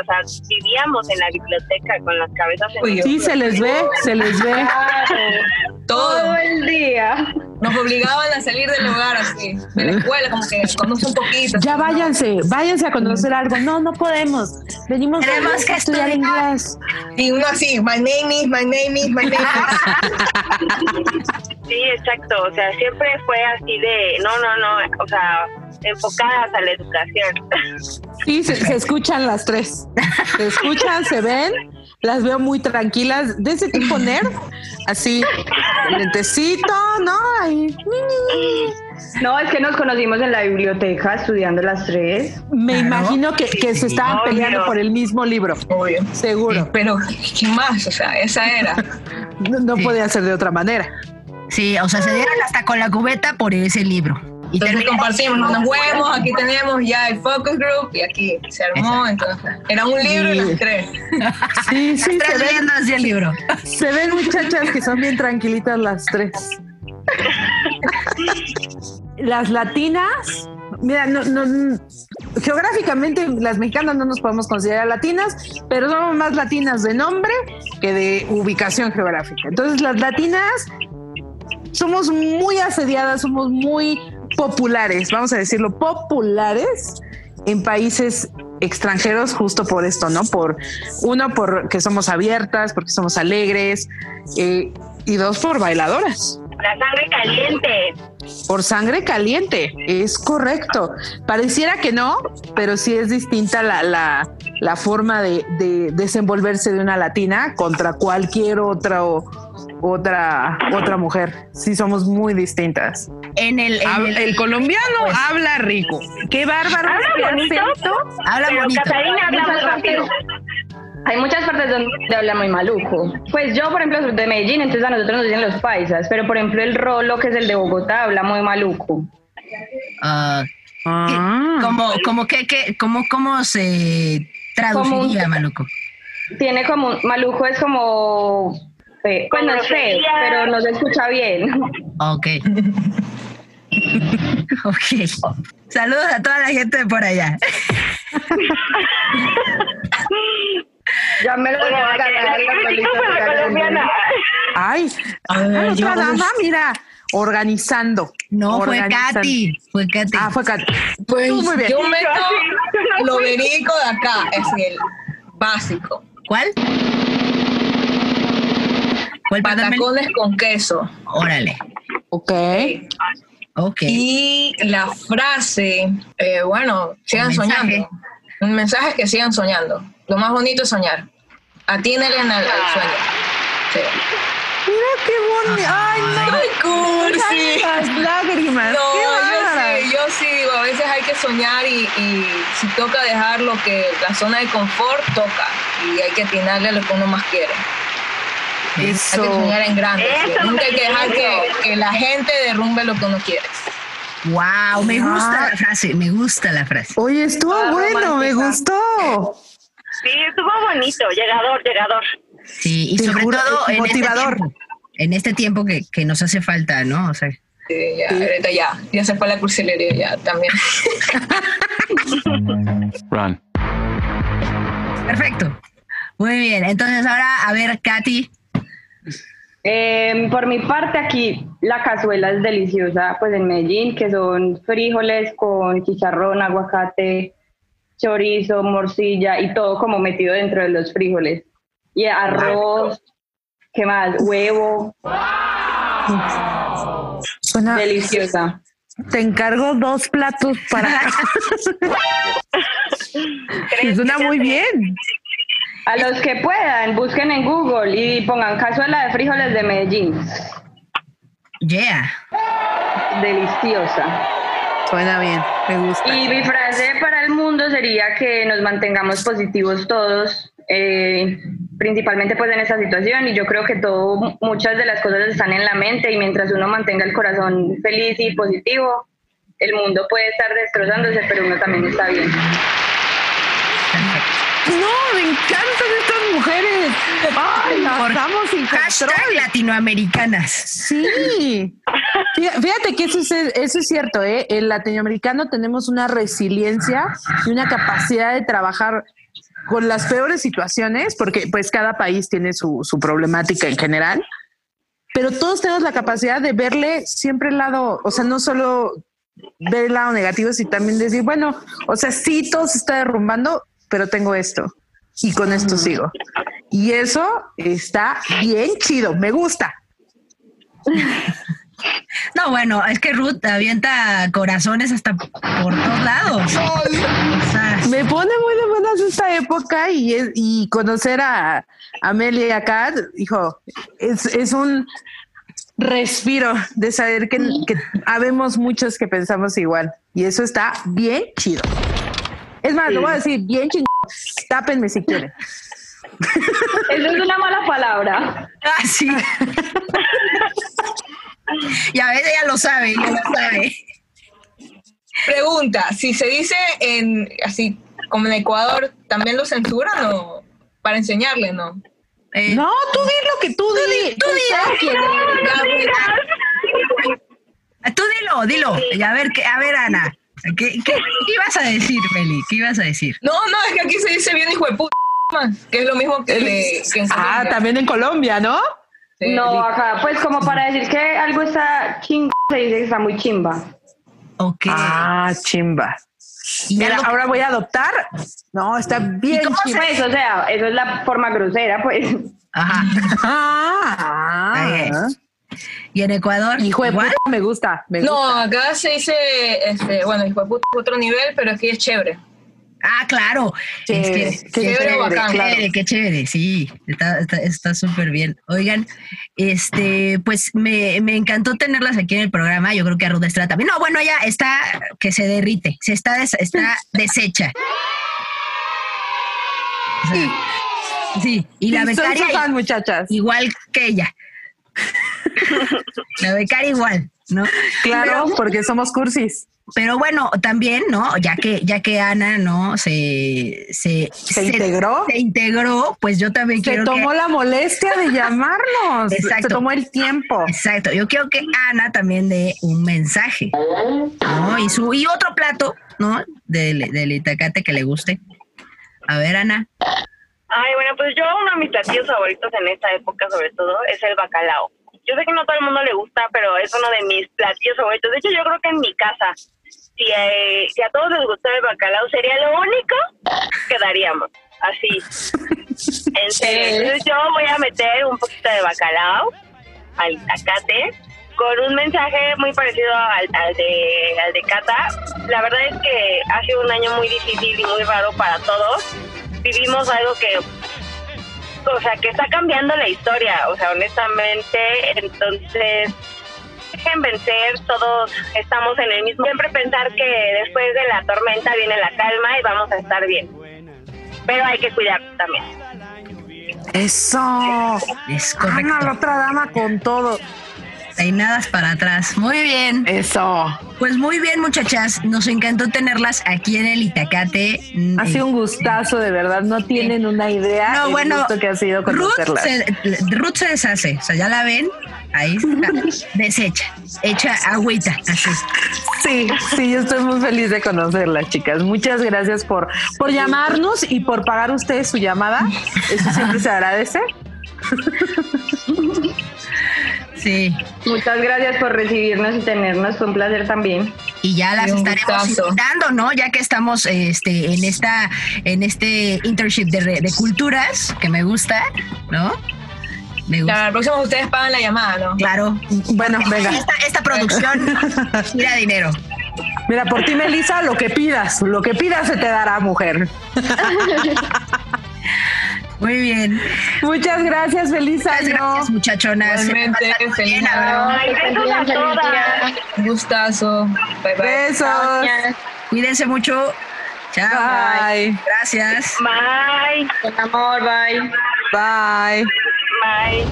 O sea, vivíamos en la biblioteca con las cabezas en Sí, se les ve, se les ve. Claro, todo Todo. el día. Nos obligaban a salir del hogar así, de la escuela, como que conoce un poquito. Ya váyanse, váyanse a conocer algo. No, no podemos. Venimos Tenemos que a estudiar estudiar. inglés. Y uno así, my name is, my name is, my name is. Sí, exacto. O sea, siempre fue así de. No, no, no. O sea, enfocadas a la educación. Sí, se, se escuchan las tres. Se escuchan, se ven. Las veo muy tranquilas. De ese tipo nerd. Así, lentecito, ¿no? No, es que nos conocimos en la biblioteca estudiando las tres. Me imagino que, que se estaban Obvio. peleando por el mismo libro. Obvio. Seguro. Pero, ¿qué más? O sea, esa era. No, no podía ser de otra manera. Sí, o sea, se dieron hasta con la cubeta por ese libro. Y Entonces compartimos, nos vemos, aquí tenemos ya el focus group y aquí se armó, entonces era un libro y las tres. Sí, sí, Estás se ven, así el libro. se ven muchachas que son bien tranquilitas las tres. Las latinas, mira, no, no, geográficamente las mexicanas no nos podemos considerar latinas, pero somos más latinas de nombre que de ubicación geográfica. Entonces las latinas somos muy asediadas, somos muy populares, vamos a decirlo, populares en países extranjeros justo por esto, ¿no? Por uno, porque somos abiertas, porque somos alegres, eh, y dos, por bailadoras. La sangre caliente. Por sangre caliente, es correcto. Pareciera que no, pero sí es distinta la, la, la forma de, de desenvolverse de una latina contra cualquier otra o- otra otra mujer. Sí somos muy distintas. En el, en Hab- el- el colombiano habla rico. Qué bárbaro. Habla bonito, habla pero bonito. Catarina habla muy rápido. Hay muchas partes donde habla muy maluco. Pues yo, por ejemplo, soy de Medellín, entonces a nosotros nos dicen los paisas, pero por ejemplo el Rolo, que es el de Bogotá, habla muy maluco. Ah, Ah. como, como que, que, como, ¿Cómo se traduciría, Maluco? Tiene como, un- maluco es como, fe- pues no Grosería. pero no se escucha bien. Ok. ok. Saludos a toda la gente de por allá. Ya me lo voy a ganar la la fue la. Ay, A ver, ah, yo- otra dama, mira, organizando. No, fue Organizando. Katy. Fue Katy. Ah, fue Katy. Pues Tú, muy bien. yo meto lo verídico de acá, es el básico. ¿Cuál? ¿Cuál? Patacones con queso. Órale. Ok. Ok. Y la frase, eh, bueno, sigan soñando. Un mensaje es que sigan soñando. Lo más bonito es soñar. Atínale al, al sueño. Sí. Mira qué bonito. Ay, no. ¡Ay, cursi! Las lágrimas. No, qué yo sí, yo sí digo, a veces hay que soñar y, y si toca dejar lo que, la zona de confort, toca. Y hay que atinarle a lo que uno más quiere. Hay que Eso. soñar en grande. sí. Eso, Nunca hay que dejar que, eso. que la gente derrumbe lo que uno quiere. Wow, me gusta Ah. la frase, me gusta la frase. Oye, estuvo Ah, bueno, me gustó. Sí, estuvo bonito, llegador, llegador. Sí, y Te sobre todo en motivador. este tiempo, en este tiempo que, que nos hace falta, ¿no? O sea, Sí, ya, ahorita ya, ya se fue la cursilería ya también. Run. perfecto. Muy bien, entonces ahora, a ver, Katy, Eh, por mi parte aquí la cazuela es deliciosa, pues en Medellín, que son frijoles con chicharrón, aguacate, chorizo, morcilla y todo como metido dentro de los frijoles. Y arroz, ¿qué más? Huevo, Suena, deliciosa. te encargo dos platos para. Y suena muy bien. A los que puedan, busquen en Google y pongan cazuela de frijoles de Medellín. yeah. Deliciosa. Suena bien, me gusta. Y mi frase para el mundo sería que nos mantengamos positivos todos, eh, principalmente pues en esta situación. Y yo creo que todo, muchas de las cosas están en la mente y mientras uno mantenga el corazón feliz y positivo, el mundo puede estar destrozándose, pero uno también está bien. No, me encantan estas mujeres. Ay, las Por amo sin control. latinoamericanas. Sí. Fí- Fíjate que eso es, eso es cierto, ¿eh? El latinoamericano tenemos una resiliencia y una capacidad de trabajar con las peores situaciones, porque pues cada país tiene su, su problemática en general, pero todos tenemos la capacidad de verle siempre el lado, o sea, no solo ver el lado negativo, sino también decir, bueno, o sea, sí, todo se está derrumbando, pero tengo esto y con esto sigo. Y eso está bien chido, me gusta. No, bueno, es que Ruth avienta corazones hasta por todos lados. O sea, Me pone muy de buenas esta época y, es- y conocer a Amelia acá, hijo, es, es un respiro de saber que, que habemos muchos que pensamos igual y eso está bien chido. Es más, lo voy a decir bien chingón. Tápenme si quieren. Eso es una mala palabra. ah, sí. ya ves, ella lo sabe, ella lo sabe. Pregunta, si se dice en así como en Ecuador, ¿también lo censuran o para enseñarle, no? Eh, No, tú di lo que tú di. tú di. Tú dilo, dilo. Y A ver, qué- a ver, Ana. ¿Qué, qué, qué ibas a decir, Meli? ¿Qué ibas a decir? No, no, es que aquí se dice bien hijo de puta, que es lo mismo que, le- que en Ah, también en Colombia, ¿no? Sí. No, acá, pues como para decir que algo está ching, se dice que está muy chimba. Ok. Ah, chimba. Y ahora voy a adoptar. No, está bien cómo se- chimba. Pues, o sea, eso es la forma grosera, pues. Ajá. Ah, Ok. ¿Y en Ecuador? hijo de igual? puta, me gusta. Me No, gusta. acá se dice, este, bueno, hijo de puta es otro nivel, pero aquí es chévere. Ah, claro. Chévere, Es que- qué qué chévere, chévere, bacán. chévere, qué chévere, sí, está está- está súper bien. Oigan, este, pues me, me encantó tenerlas aquí en el programa. Yo creo que a Ruth Estrada también. No, bueno, ella está que se derrite, se está, des- está deshecha. O sea, sí, y la Sí, becaria fan, muchachas. igual que ella. La becaria igual, ¿no? Claro, Pero- porque somos cursis. pero bueno, también, ¿no? Ya que, ya que Ana, ¿no? Se, se, ¿Se integró? Se integró, pues yo también Se quiero tomó que. la molestia de llamarnos. Exacto. Se tomó el tiempo. Exacto, yo quiero que Ana también dé un mensaje, ¿no? Y su, y otro plato, ¿no? Del, del itacate que le guste. A ver, Ana. Ay, bueno, pues yo uno de mis platillos favoritos en esta época, sobre todo, es el bacalao. Yo sé que no a todo el mundo le gusta, pero es uno de mis platillos favoritos. De hecho, yo creo que en mi casa, si, eh, si a todos les gusta el bacalao, sería lo único que daríamos. Así. En serio. Entonces yo voy a meter un poquito de bacalao al itacate con un mensaje muy parecido al, al de, al de Cata. La verdad es que ha sido un año muy difícil y muy raro para todos. Vivimos algo que, o sea, que está cambiando la historia, o sea, honestamente, entonces dejen vencer, todos estamos en el mismo. Siempre pensar que después de la tormenta viene la calma y vamos a estar bien. Pero hay que cuidarnos también. Eso. Es Ana, la correcto. otra dama con todo. Peinadas para atrás. Muy bien. Eso. Pues muy bien, muchachas. Nos encantó tenerlas aquí en el Itacate. Ha sido un gustazo, de verdad. No tienen una idea No, bueno, gusto que ha sido Ruth conocerlas. se, Ruth se deshace, o sea, ya la ven, ahí está, deshecha, hecha agüita, así. Sí, sí, yo estoy muy feliz de conocerlas, chicas. Muchas gracias por, por llamarnos y por pagar ustedes su llamada. Eso siempre se agradece. Sí, Muchas gracias por recibirnos y tenernos. Fue un placer también. y ya las estaremos invitando, ¿no? Ya que estamos este, en esta, en este internship de, re- de culturas, que me gusta, ¿no? Me Claro, gusta. la próxima ustedes pagan la llamada, ¿no? Claro. Bueno, venga. Esta, esta producción tira dinero. Mira, por ti, Melissa, lo que pidas, lo que pidas se te dará, mujer. Muy bien. Muchas gracias, feliz Muchas año. gracias, muchachonas. Pasaron feliz año. Ay, besos a todas. Un gustazo. Bye bye. Besos. Cuídense mucho. Chao. Bye. Gracias. Bye. Con amor, bye. Bye. Bye.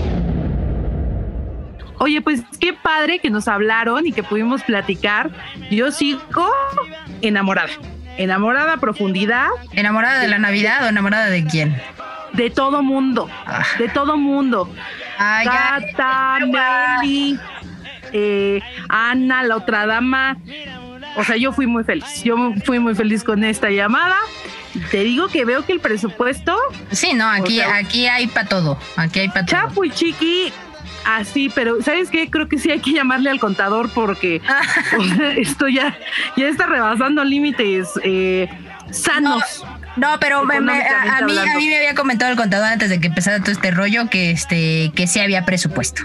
Oye, pues qué padre que nos hablaron y que pudimos platicar. Yo sigo enamorada, enamorada a profundidad. ¿Enamorada de la Navidad o enamorada de quién? De todo mundo, Ah. de todo mundo. Ya. Gata, Meli, eh, Ana, la otra dama. O sea, yo fui muy feliz. Yo fui muy feliz con esta llamada. Te digo que veo que el presupuesto, Sí, no, aquí, O sea- aquí hay para todo. Aquí hay para todo. Chapo y Chiqui, así, pero ¿sabes qué? Creo que sí hay que llamarle al contador porque o sea, esto ya, ya está rebasando límites eh, sanos. No, pero me- me- a, mí, a mí me había comentado el contador antes de que empezara todo este rollo que este que sí había presupuesto.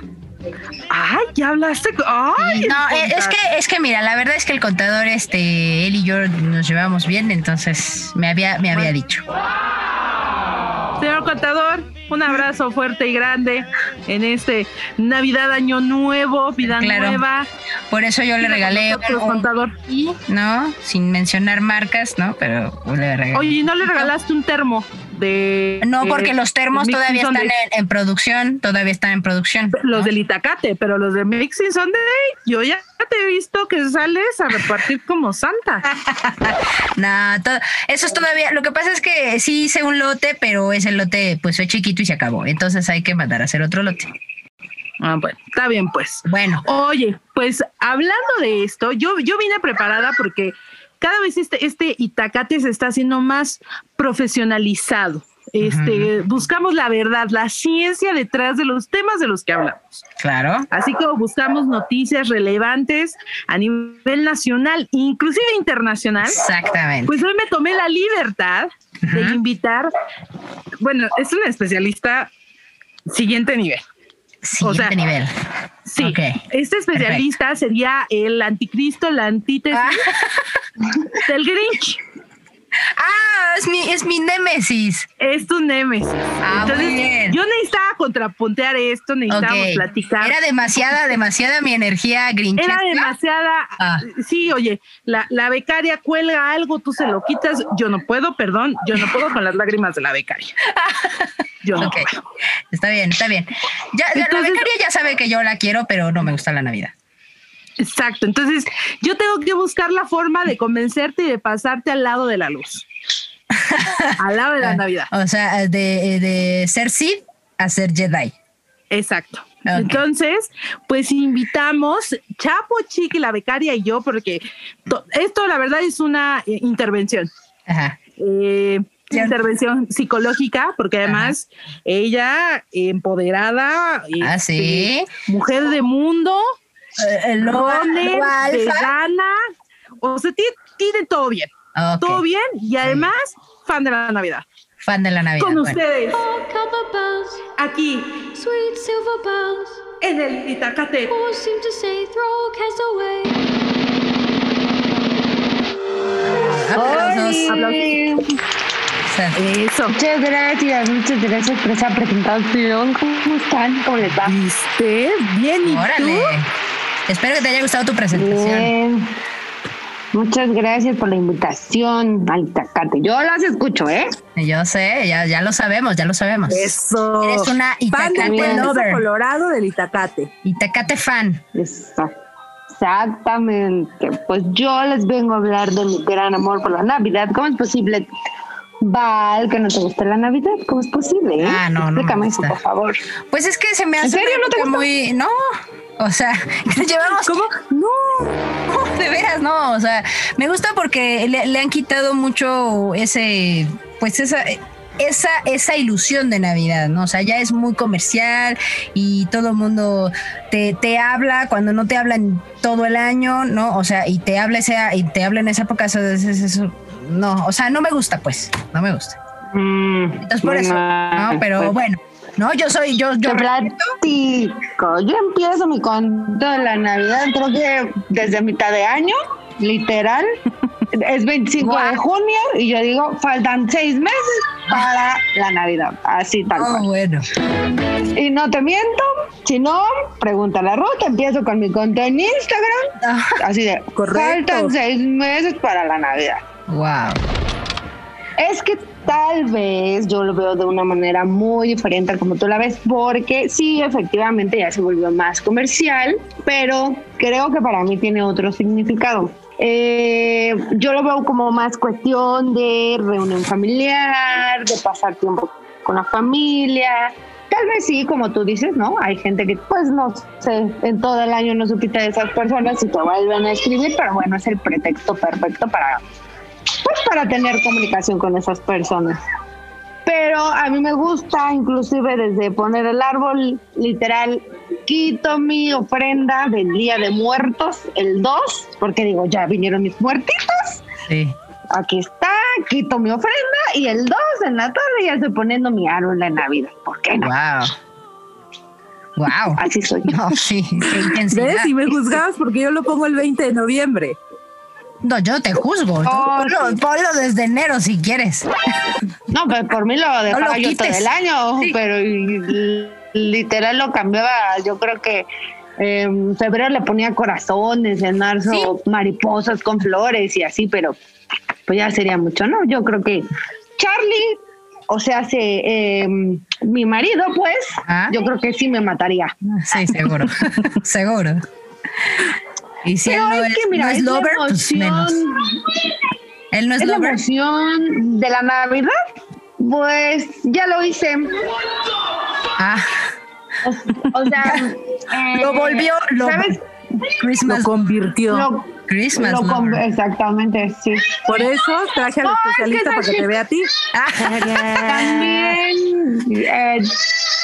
Ay, ya hablaste. Ay, No, eh, es que es que mira, la verdad es que el contador este él y yo nos llevamos bien, entonces me había me había dicho. Señor contador, un abrazo fuerte y grande en este Navidad, Año Nuevo, vida Claro. nueva. Por eso yo le regalé un- contador. ¿no? Sin mencionar marcas, ¿no? Pero le regalé. Oye, ¿y no le regalaste un termo de no, porque eh, los termos todavía están en, en producción, todavía están en producción. Los del Itacate, pero los de Mixing Sunday, yo ya te he visto que sales a repartir como santa. No, eso es todavía. Lo que pasa es que sí hice un lote, pero ese lote pues fue chiquito y se acabó. Entonces hay que mandar a hacer otro lote. Ah, bueno, está bien, pues. Bueno, Oye, pues hablando de esto, yo, yo vine preparada porque cada vez este, este Itacate se está haciendo más profesionalizado. Este, buscamos la verdad, la ciencia detrás de los temas de los que hablamos. claro. Así como buscamos noticias relevantes a nivel nacional, inclusive internacional. Exactamente. Pues hoy me tomé la libertad de invitar, bueno, es un especialista siguiente nivel. Siguiente o sea, nivel. Sí, este especialista sería el anticristo, la antítesis del Grinch. Ah, es mi, es mi némesis. Es tu némesis. Ah, muy bien. yo necesitaba contrapuntear esto, necesitábamos platicar. Era demasiada, demasiada mi energía grinchesca. Era demasiada. Ah. Sí, oye, la, la becaria cuelga algo, tú se lo quitas. Yo no puedo, perdón, yo no puedo con las lágrimas de la becaria. Yo no puedo. está bien, está bien. Ya, ya la Entonces- becaria ya sabe que yo la quiero, pero no me gusta la Navidad. Exacto. Entonces, yo tengo que buscar la forma de convencerte y de pasarte al lado de la luz. al lado de la Navidad. O sea, de, de ser Sith a ser Jedi. Exacto. Entonces, pues invitamos Chapo, Chiqui, la becaria y yo, porque to- esto la verdad es una eh, intervención. Ajá. Eh, intervención psicológica, porque además ella empoderada, Ah, este, sí. mujer de mundo, Eh, lo- runner, lo alfa. vegana, o sea, tiene, tiene todo bien, Ok, todo bien y además fan de la Navidad. Fan de la Navidad. Con bueno. ustedes, bells, aquí sweet silver bells, en el Itacate. all seem to say, throw cares away. Aplausos. Oli. O sea, Eso. Muchas gracias, muchas gracias por esa presentación. ¿Cómo están? ¿Cómo les va? ¿Viste? Bien, ¿y Órale. tú? Espero que te haya gustado tu presentación. Bien. Muchas gracias por la invitación al Itacate. Yo las escucho, ¿eh? Yo sé, ya, ya lo sabemos, ya lo sabemos. Eso. Eres una fan del Itacate lover. Colorado del Itacate. Itacate fan. Eso. Exactamente. Pues yo les vengo a hablar de mi gran amor por la Navidad. ¿Cómo es posible, Val, que no te guste la Navidad? ¿Cómo es posible? eh? Ah, no, no me Explícame eso, por favor. Pues es que se me hace ¿En serio no te gusta? muy. No. O sea, llevamos. ¿Cómo? No. No, de veras, no. O sea, me gusta porque le, le han quitado mucho ese. Pues esa. Esa, esa ilusión de Navidad, ¿no? O sea, ya es muy comercial y todo el mundo te, te habla cuando no te hablan todo el año, ¿no? O sea, y te habla esa, y te habla en esa época, eso, eso- no, o sea, no me gusta, pues, no me gusta. Entonces por eso, ¿no? Pero pues, bueno, no, yo soy, yo, yo Te platico. Yo empiezo mi cuento de la Navidad, creo que desde mitad de año, literal. Es 25 de junio y yo digo, faltan seis meses para la Navidad. Así tal Oh, cual. bueno. Y no te miento, si no, pregúntale a Ruth, empiezo con mi cuenta en Instagram. Así de, Correcto. faltan seis meses para la Navidad. Wow. Es que tal vez yo lo veo de una manera muy diferente a como tú la ves, porque sí, efectivamente ya se volvió más comercial, pero creo que para mí tiene otro significado. Eh, yo lo veo como más cuestión de reunión familiar, de pasar tiempo con la familia. Tal vez sí, como tú dices, ¿no? Hay gente que, pues no sé, en todo el año no supiste de esas personas y te vuelven a escribir, pero bueno, es el pretexto perfecto para pues para tener comunicación con esas personas. Pero a mí me gusta inclusive desde poner el árbol, literal, quito mi ofrenda del Día de Muertos, el 2, porque digo, ya vinieron mis muertitos. Sí. Aquí está, quito mi ofrenda y el 2 en la tarde ya estoy poniendo mi árbol de Navidad. ¿Por qué no? Wow. Wow. Así soy yo. No, sí, qué intensidad. ¿Ves? Y me juzgabas porque yo lo pongo el 20 de noviembre. No, yo te juzgo. Oh, ponlo, sí. ponlo desde enero si quieres. No, pues por mí lo dejaba yo todo el año, Sí. pero literal lo cambiaba. Yo creo que en febrero le ponía corazones, en marzo mariposas con flores y así, pero pues ya sería mucho, ¿no? Yo creo que Charlie, o sea, se, eh, mi marido, pues, Ah. yo creo que sí me mataría. Sí, seguro. seguro. Y si Pero él no es que, mira, no es es la lover, pues menos. emoción. Él no es, Es la emoción de la Navidad. Pues ya lo hice. Ah, O, o sea, eh, lo volvió lo ¿Sabes? Christmas. Lo convirtió. Lo, Christmas lo con- exactamente, sí. Por eso traje al es especialista para que te vea a ti. También, eh,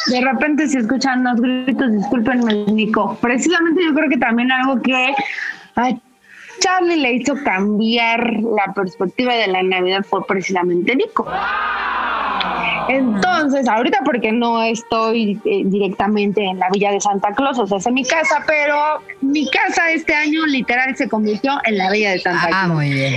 de repente si escuchan los gritos, discúlpenme, Nico. Precisamente yo creo que también algo que a Charlie le hizo cambiar la perspectiva de la Navidad fue precisamente Nico. Entonces, ahorita porque no estoy eh, directamente en la villa de Santa Claus, o sea, es en mi casa, pero mi casa este año literal se convirtió en la villa de Santa Claus. Ah, muy bien.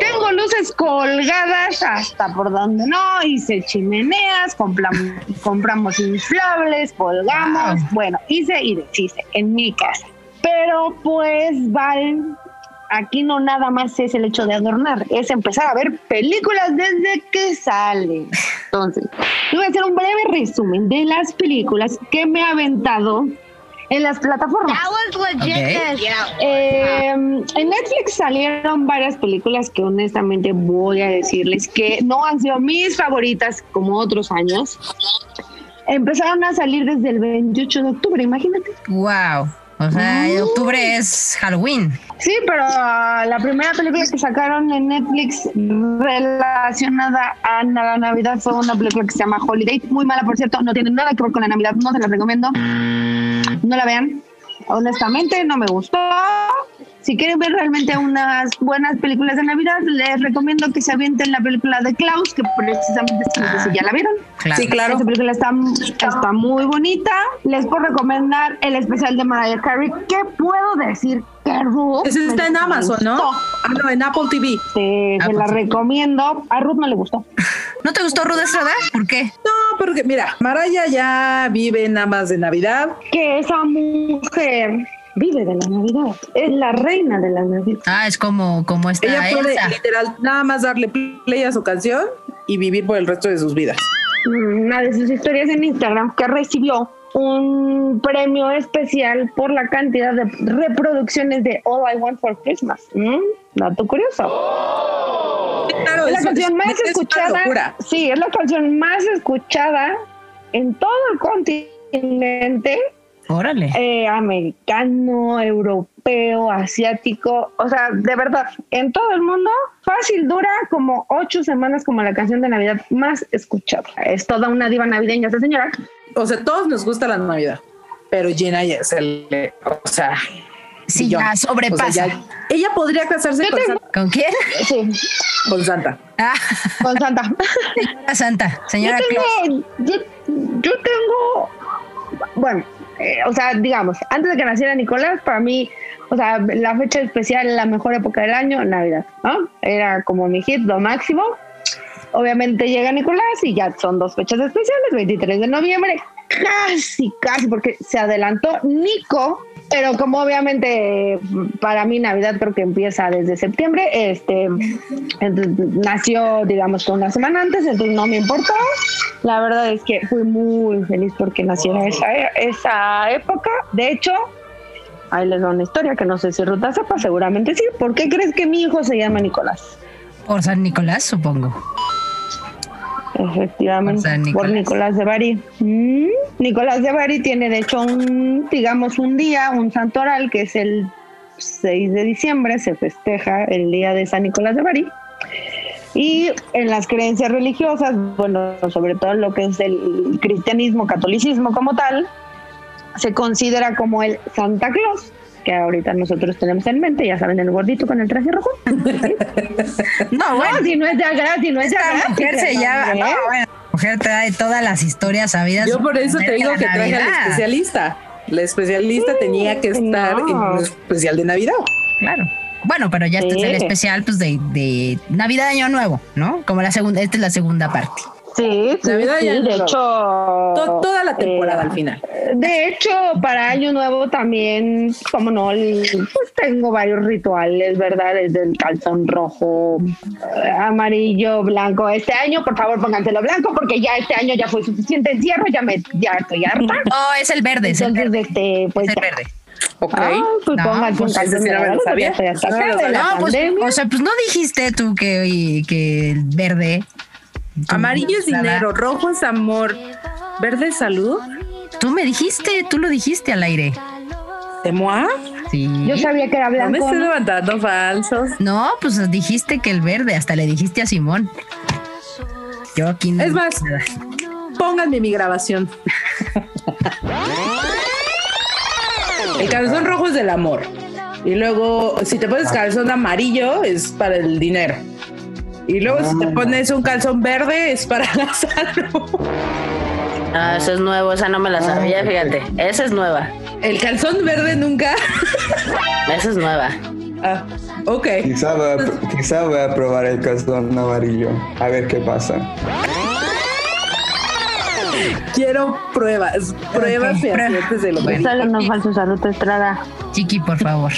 Tengo luces colgadas hasta por donde no, hice chimeneas, compramos, compramos inflables, colgamos, Wow. bueno, hice y deshice en mi casa. Pero pues, Val, aquí no nada más es el hecho de adornar, es empezar a ver películas desde que salen. Entonces, yo voy a hacer un breve resumen de las películas que me ha aventado en las plataformas. Ok. Eh, en Netflix salieron varias películas que honestamente voy a decirles que no han sido mis favoritas como otros años. Empezaron a salir desde el 28 de octubre, imagínate. Wow. O sea, Mm. octubre es Halloween. Sí, pero ah, la primera película que sacaron en Netflix relacionada a la Navidad fue una película que se llama Holiday. Muy mala, por cierto, no tiene nada que ver con la Navidad, no se la recomiendo. No la vean. Honestamente, no me gustó. Si quieren ver realmente unas buenas películas de Navidad, les recomiendo que se avienten la película de Klaus, que precisamente sé si ya la vieron. Claro. Sí, claro. Esta película está, está muy bonita. Les puedo recomendar el especial de Mariah Carey. ¿Qué puedo decir? Que Ruth Ese está en Amazon, ¿no? Ah, no, en Apple TV. Se, Ah, se la pues recomiendo. A Ruth no le gustó. ¿No te gustó Ruth Estrada? ¿Por qué? No, porque mira, Maraya ya vive nada más de Navidad. Que esa mujer vive de la Navidad. Es la reina de la Navidad. Ah, es como, como esta Ella puede Elsa. literal nada más darle play a su canción y vivir por el resto de sus vidas. Una de sus historias en Instagram que recibió un premio especial por la cantidad de reproducciones de All I Want for Christmas. ¿Mm? Dato curioso. Claro, Es la canción es- más es una escuchada. Sí, es la canción más escuchada en todo el continente Órale. eh, americano, europeo, asiático, o sea, de verdad, en todo el mundo, fácil dura como ocho semanas como la canción de Navidad más escuchada. Es toda una diva navideña esta señora. O sea, todos nos gusta la Navidad, pero Jenna ya se le, o sea, Sí, ya sobrepasa. O sea, ya- ella podría casarse Yo con, tengo- Santa, ¿Con quién? Sí, con Santa. Ah, con Santa. señora Santa. Señora tengo, yo, yo tengo, bueno, eh, o sea, digamos, antes de que naciera Nicolás, para mí, o sea, la fecha especial, la mejor época del año, Navidad, ¿no? Era como mi hit, lo máximo. Obviamente llega Nicolás y ya son dos fechas especiales, 23 de noviembre, casi, casi, porque se adelantó Nico pero como obviamente para mí Navidad creo que empieza desde septiembre, este nació digamos una semana antes, entonces no me importó. La verdad es que fui muy feliz porque naciera esa, esa época. De hecho, ahí les doy una historia que no sé si Ruta sepa, seguramente sí. ¿Por qué crees que mi hijo se llama Nicolás? Por San Nicolás, supongo. Efectivamente, Por San por Nicolás. Nicolás de Bari. Mm, Nicolás de Bari tiene de hecho un, digamos, un día, un santoral que es el 6 de diciembre, se festeja el día de San Nicolás de Bari. Y en las creencias religiosas, bueno, sobre todo lo que es el cristianismo, catolicismo como tal, se considera como el Santa Claus, que ahorita nosotros tenemos en mente, ya saben, el gordito con el traje rojo. No, bueno. si no es de agra, si no es de agra, mujer se llama. No, bueno, mujer trae todas las historias sabidas. Yo por eso te digo que traje al especialista. La especialista tenía que estar en un especial de Navidad. Claro. Bueno, pero ya este es el especial pues de, de Navidad Año Nuevo, ¿no? Como la segunda, esta es la segunda parte. Sí, sí, Navidad sí, y de hecho. To- toda la temporada eh, al final. De hecho, para Año Nuevo también, como no, el- pues tengo varios rituales, ¿verdad? Desde el calzón rojo, eh, amarillo, blanco. Este año, por favor, pónganselo blanco porque ya este año ya fue suficiente encierro, ya me ya estoy harta. Oh, es el verde, es el Entonces, verde. este, pues Es el verde. Ok. Ah, pues No, pues un calzón ese sí no me lo sabía. pues, o sea, pues no dijiste tú que, que el verde. Amarillo es nada. dinero, rojo es amor, verde es salud. Tú me dijiste, tú lo dijiste al aire. ¿De moi? Sí. Yo sabía que era No me blanco. estoy ¿no? levantando falsos. No, pues dijiste que el verde, hasta le dijiste a Simón. Yo aquí no. Es más, pónganme mi grabación. El calzón rojo es del amor. Y luego, si te pones calzón amarillo, es para el dinero. Y luego, si te pones un calzón verde, es para la salud. Ah, eso es nuevo, esa no me la sabía, fíjate. Esa es nueva. El calzón verde nunca. Esa es nueva. Ah, ok. Quizá voy, a, quizá voy a probar el calzón amarillo. A ver qué pasa. Quiero pruebas, pruebas Ok, fehacientes de lo que Solo nos falta salud Estrada. Chiqui, por favor.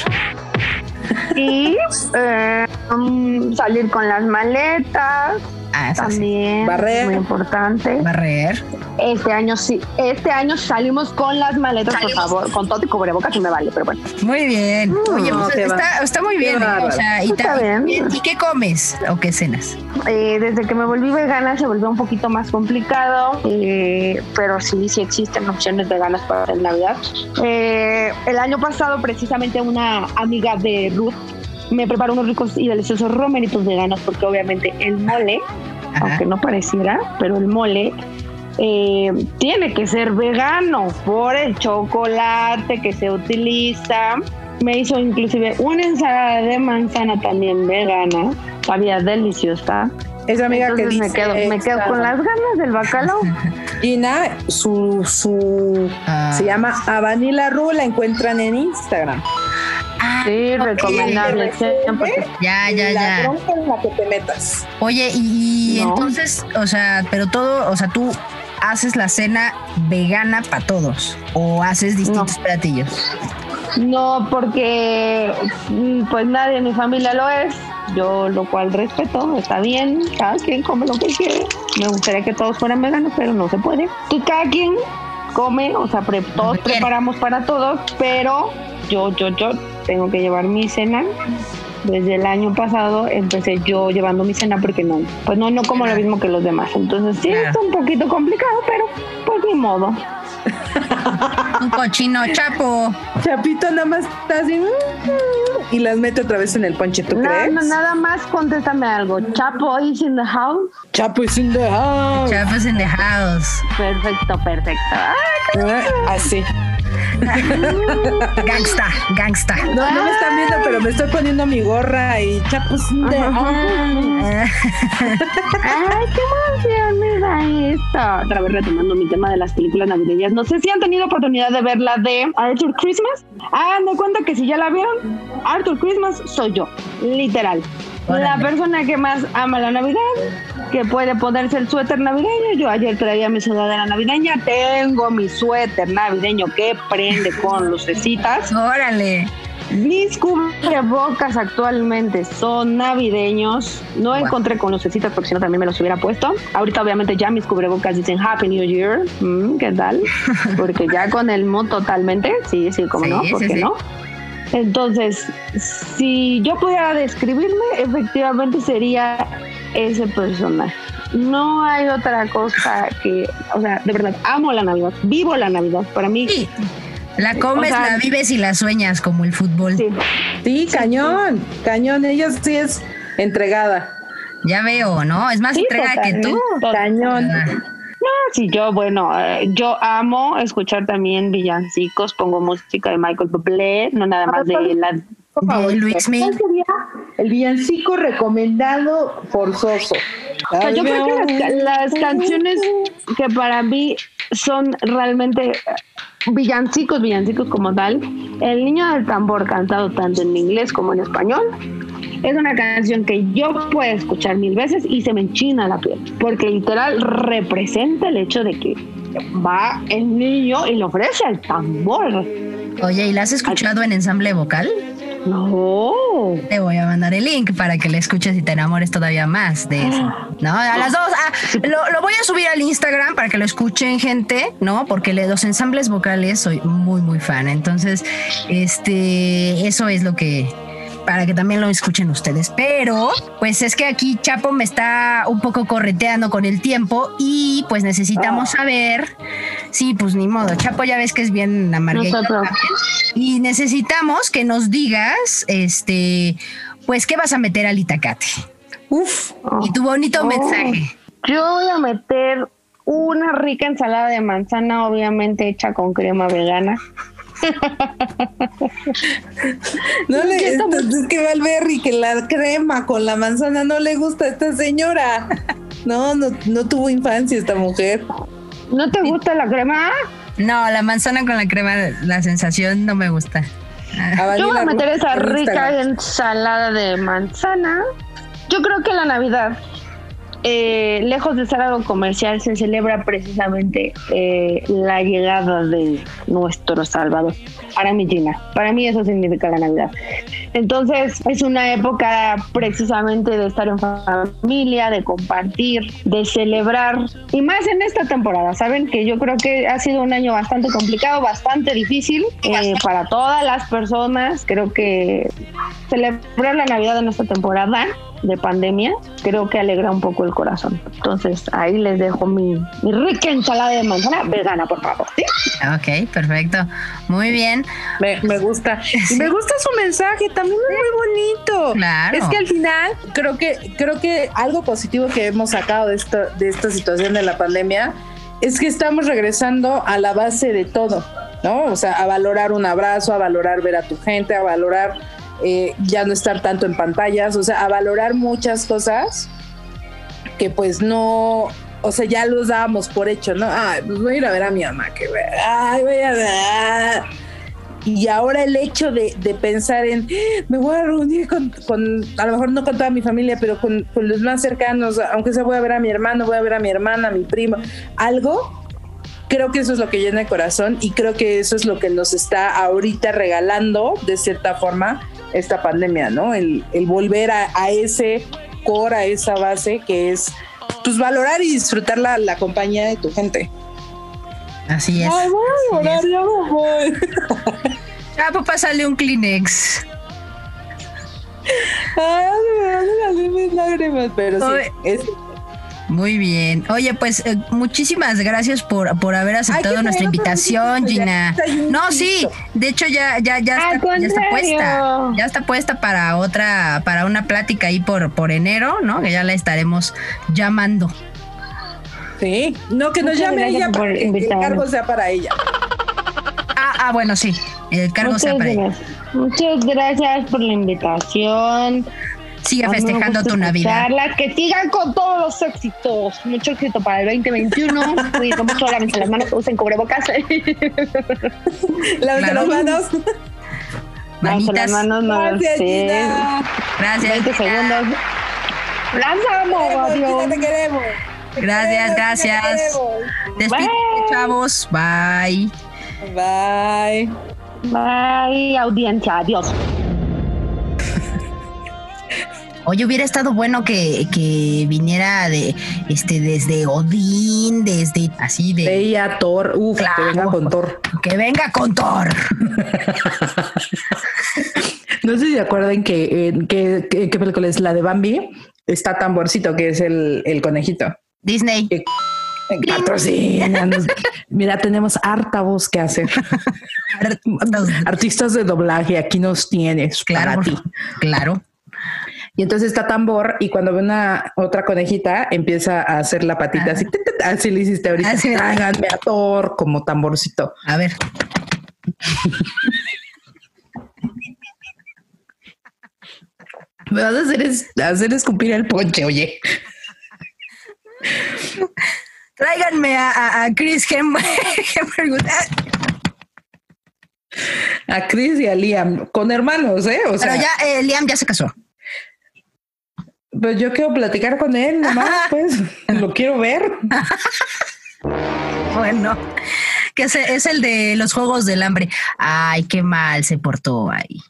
Y eh, um, salir con las maletas. Ah. También. Barrer. Muy importante. Barrer. Este año sí. Este año salimos con las maletas, por favor. Con todo y cubrebocas sí me vale, pero bueno. Muy bien. Oye, No, pues, está, está muy bien. ¿eh? O sea, y, Está bien. ¿y qué comes o qué cenas? Eh, desde que me volví vegana se volvió un poquito más complicado, eh, pero sí, sí existen opciones veganas para el Navidad. Eh, el año pasado, precisamente, una amiga de Ruth me preparó unos ricos y deliciosos romeritos veganos, porque obviamente el mole, Ajá. aunque no pareciera, pero el mole eh, tiene que ser vegano por el chocolate que se utiliza. Me hizo inclusive una ensalada de manzana también vegana, sabía deliciosa. Esa amiga que dice. me quedo, me quedo con las ganas del bacalao. Gina, su, su Ah. se llama Avanila Ru, la encuentran en Instagram. Sí, recomendable. siempre. Ya, ya, la ya. en la que te metas. Oye, y, y No. entonces, o sea, pero todo, o sea, tú haces la cena vegana para todos o haces distintos platillos. No, porque mm, pues nadie en mi familia lo es. Yo lo cual respeto, está bien, cada quien come lo que quiere. Me gustaría que todos fueran veganos, pero no se puede. Entonces cada quien come, o sea, pre- todos que preparamos para todos, pero yo, yo, yo tengo que llevar mi cena. Desde el año pasado empecé yo llevando mi cena porque no, pues no, no como lo mismo que los demás. Entonces sí, está un poquito complicado, pero pues ni modo. Un cochino chapo. Chapito nada más está así mm, y las mete otra vez en el ponche, ¿tú Na- crees? na- nada más contéstame algo. Chapo is in the house. Chapo is in the house. Chapos in the house. Perfecto, perfecto. Ay, Ah, Así. Gangsta, gangsta. No, no me están viendo, pero me estoy poniendo mi gorra y Chapo is in the house. Ay, qué emoción me da esto. Otra vez retomando mi tema de las películas navideñas. No sé si han tenido oportunidad de ver la de Arthur Christmas. Hagan de cuenta que si ya la vieron, Arthur Christmas soy yo. Literal. La persona que más ama la Navidad, que puede ponerse el suéter navideño. Yo ayer traía mi sudadera navideña. Tengo mi suéter navideño que prende con lucecitas. Órale. Mis cubrebocas actualmente son navideños. No encontré con lucecitas porque si no también me los hubiera puesto. Ahorita obviamente ya mis cubrebocas dicen Happy New Year. Mm, ¿Qué tal? Porque ya con el mood totalmente. Sí, sí, como Sí, no, ¿por qué sí. no? Entonces, si yo pudiera describirme, efectivamente sería ese personaje. No hay otra cosa que, o sea, de verdad, amo la Navidad, vivo la Navidad. Para mí, La comes, O sea, la vives y la sueñas como el fútbol. Sí, cañón, cañón. Ella sí es entregada. Ya veo, ¿no? Es más Sí, entregada que tú. Cañón. No, sí, yo, bueno, eh, yo amo escuchar también villancicos, pongo música de Michael Bublé, no nada más de la... De Luis Miguel. El villancico recomendado forzoso. O sea, yo creo que las, las canciones que para mí son realmente villancicos, villancicos como tal, El Niño del Tambor cantado tanto en inglés como en español, es una canción que yo puedo escuchar mil veces y se me enchina la piel, porque literal representa el hecho de que va el niño y le ofrece el tambor. Oye, ¿y la has escuchado en ensamble vocal? No. Te voy a mandar el link para que la escuches y te enamores todavía más de eso. No, a las dos. Ah, lo, lo voy a subir al Instagram para que lo escuchen, gente, ¿no? Porque de los ensambles vocales soy muy, muy fan. Entonces, este, eso es lo que para que también lo escuchen ustedes. Pero, pues es que aquí Chapo me está un poco correteando con el tiempo y pues necesitamos saber. Sí, pues ni modo. Chapo ya ves que es bien también. Y necesitamos que nos digas, este, pues, ¿qué vas a meter al Itacate? Uf. Y tu bonito Oh. mensaje. Yo voy a meter una rica ensalada de manzana, obviamente hecha con crema vegana. No le, es, es que Valberry, que la crema con la manzana no le gusta a esta señora. No, no, no tuvo infancia esta mujer. ¿No te gusta la crema? No, la manzana con la crema, la sensación no me gusta. Yo voy a meter esa rica ensalada de manzana. Yo creo que la Navidad, eh, lejos de ser algo comercial, se celebra precisamente eh, la llegada de nuestro Salvador. Para mí, Gina, para mí eso significa la Navidad. Entonces, es una época precisamente de estar en familia, de compartir, de celebrar. Y más en esta temporada, ¿saben? Que yo creo que ha sido un año bastante complicado, bastante difícil eh, para todas las personas. Creo que celebrar la Navidad en esta temporada de pandemia, creo que alegra un poco el corazón. Entonces, ahí les dejo mi, mi rica ensalada de manzana vegana, por favor. ¿sí? Ok, perfecto. Muy bien. Me, me gusta. Me gusta su mensaje, también es muy bonito. Claro. Es que al final creo que creo que algo positivo que hemos sacado de esta de esta situación de la pandemia es que estamos regresando a la base de todo, ¿no? O sea, a valorar un abrazo, a valorar ver a tu gente, a valorar eh, ya no estar tanto en pantallas, o sea, a valorar muchas cosas que pues no, o sea, ya los dábamos por hecho, ¿no? Ay, pues voy a ir a ver a mi mamá, que ay, voy a ver. Y ahora el hecho de, de pensar en, "Ah, me voy a reunir con, con, a lo mejor no con toda mi familia, pero con, con los más cercanos, aunque sea voy a ver a mi hermano, voy a ver a mi hermana, a mi primo, algo, creo que eso es lo que llena el corazón y creo que eso es lo que nos está ahorita regalando, de cierta forma, esta pandemia, ¿no? El, el volver a, a ese core, a esa base que es, pues, valorar y disfrutar la, la compañía de tu gente. Así es. Ay, voy a ya me voy. Chapo, pásale un Kleenex. Ay, me van a salir mis lágrimas, pero sí, es, Muy bien. Oye, pues eh, muchísimas gracias por, por haber aceptado nuestra invitación, Gina. No, sí, de hecho ya, ya, ya, está, ya está puesta. Ya está puesta para otra, para una plática ahí por, por enero, ¿no? Que ya la estaremos llamando. sí, no que nos Muchas llame ella por para que el cargo sea para ella. Ah, ah, bueno, sí. El cargo sea para ella. Muchas gracias por la invitación. Sigue A festejando tu Navidad. Que sigan con todos los éxitos. Mucho éxito para el 2021. Cuídense mucho, lávense las manos, usen cubrebocas. Claro. las manos. Con las Manitas. manos, no Gracias, sí. Gracias. 20 Gina. segundos. Las amo, Queremos, Gina, adiós. te queremos. Te Gracias, queremos, gracias. Queremos. Despídete, chavos. Bye. Bye. Bye, audiencia, adiós. Oye, hubiera estado bueno que, que viniera de este desde Odín, desde así de Ella, Thor. Uf, que venga con Thor. que venga con Thor. No sé si se acuerdan que, que, que- qué película es la de Bambi. Está Tamborcito, que es el, el conejito. Disney. Que- Patrocínanos. Mira, tenemos harta voz que hacer. Artistas de doblaje, aquí nos tienes. Claro, para ti. claro. Y entonces está tambor y cuando ve una otra conejita empieza a hacer la patita así, tit, tit, así le hiciste ahorita. Así. Tráiganme a Thor como tamborcito. A ver. Me vas a hacer, es- hacer escupir el ponche, oye. Tráiganme a, a- a Chris Hem- Hemsworth. A Chris y a Liam, con hermanos, ¿eh? O sea, Pero ya eh, Liam ya se casó. Pues yo quiero platicar con él, nomás, pues lo quiero ver. Bueno, que es, es el de los Juegos del Hambre. Ay, qué mal se portó ahí.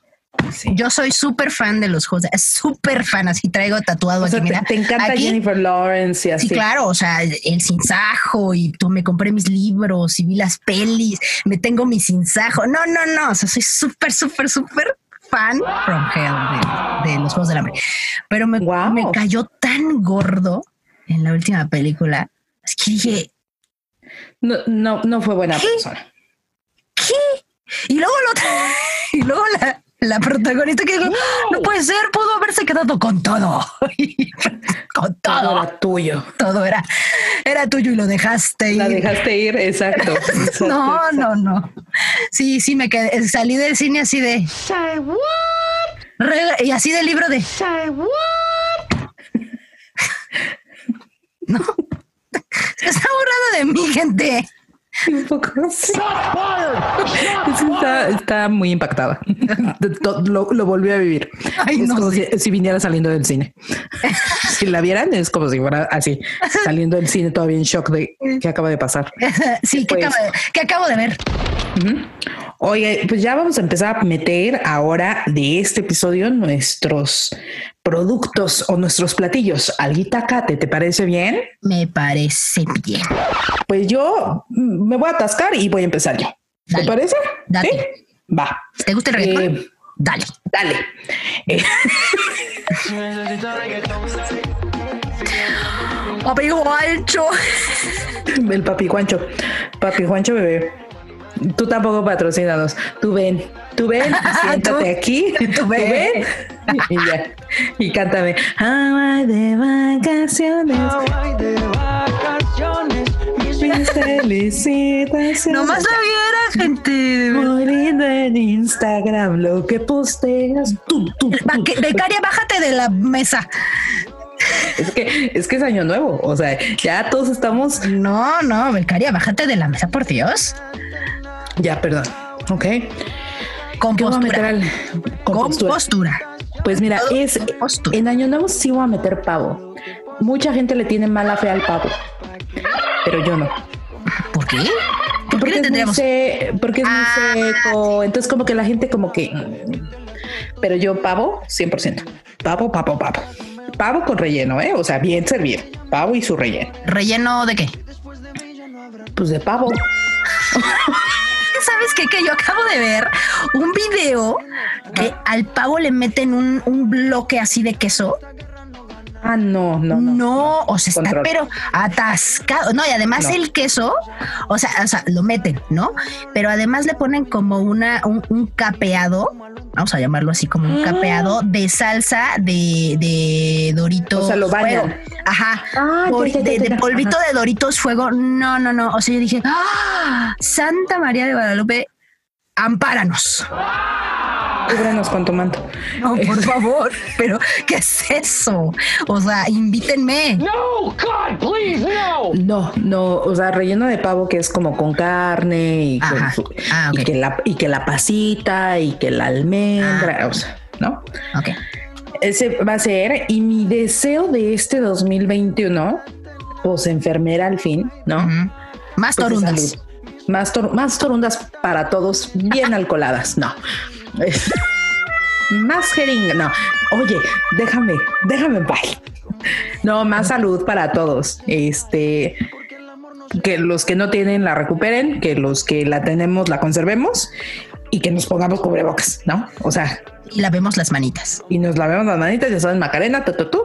Yo soy súper fan de los juegos, súper fan, así traigo tatuado O sea, aquí, te, mira. te encanta Aquí. Jennifer Lawrence y así. Sí, claro, o sea, el sinsajo y tú me compré mis libros y vi las pelis, me tengo mi sinsajo. No, no, no, o sea, soy súper, súper, súper fan from hell de, de los Juegos del Hambre. Pero me, Wow. me cayó tan gordo en la última película. Es que dije, No, no, no fue buena ¿Qué? persona. ¿qué? Y luego lo y luego la, la protagonista que dijo, no puede ser, pudo haberse quedado con todo. con Todo todo. era tuyo. Todo era, era tuyo y lo dejaste La ir. dejaste ir, exacto. exacto, No, exacto. no, no. Sí, sí, me quedé, salí del cine así de. Rega- y así del libro de. No. Se está burlando de mí, gente. Un poco. Está, está muy impactada. Lo, lo volvió a vivir. Ay, es no como si, si viniera saliendo del cine. si la vieran, es como si fuera así, saliendo del cine todavía en shock de qué acaba de pasar. Sí, que, Pues- acabo de, que acabo de ver. Oye, pues ya vamos a empezar a meter ahora de este episodio nuestros productos o nuestros platillos al guitacate. ¿Te parece bien? Me parece bien. Pues yo me voy a atascar y voy a empezar yo. ¿Te parece? Dale. ¿Sí? Va. ¿Te gusta el reggaetón? Eh, Dale. Dale. Eh, Papi Guancho. el papi Juancho. Papi Juancho bebé. Tú tampoco patrocinados. Tú ven, tú ven, siéntate Tú- aquí. tú ven. Y ya. Y cántame. Hawaii de vacaciones. Mis felicitaciones. Nomás la viera, gente. Muy lindo en Instagram lo que posteas. Tú, tú, tú. Va- que- Becaria, bájate de la mesa. Es que, es que es año nuevo. O sea, ya todos estamos. No, no, Becaria, bájate de la mesa, por Dios. Ya, perdón. Ok. Con ¿Qué voy a meter postura. al- Con postura? postura. Pues mira, Todo es postura. en Año Nuevo sí voy a meter pavo. Mucha gente le tiene mala fe al pavo, pero yo no. ¿Por qué? ¿Por qué Porque le es, muy, porque es muy Ah. seco, entonces como que la gente como que... Pero yo pavo, 100%. Pavo, pavo, pavo. Pavo con relleno, ¿eh? O sea, bien servido. Pavo y su relleno. ¿Relleno de qué? Pues de pavo. ¿Sabes qué? Que yo acabo de ver un video que al pavo le meten un, un bloque así de queso. Ah, no, no, no. No, o sea, está pero atascado. No, y además No. el queso, o sea, o sea, lo meten, ¿no? Pero además le ponen como una, un, un capeado, vamos a llamarlo así como un Ah. capeado de salsa de, de Doritos. O sea, lo bañan. Fuego. Ajá. Ah, de, polvito Ajá. de Doritos Fuego. No, no, no. O sea, yo dije, ¡Ah! Santa María de Guadalupe, ampáranos. Cúbrenos con tu manto. No, por favor, pero ¿qué es eso? O sea, invítenme. No, God, please, no. No, no, o sea, relleno de pavo que es como con carne y, con Ajá. Ah, y que la y que la pasita y que la almendra, o sea, ¿no? Ok. Ese va a ser y mi deseo de este 2021, pues enfermera al fin, ¿no? Más Pues, torundas. Más, tor- más torundas para todos, bien alcoholadas, no. más jeringa, no. Oye, déjame, déjame en paz. No, más salud para todos. Este, que los que no tienen la recuperen, que los que la tenemos la conservemos y que nos pongamos cubrebocas, ¿no? O sea, y lavemos las manitas. Y nos lavemos las manitas, ya saben, Macarena, tu, tu.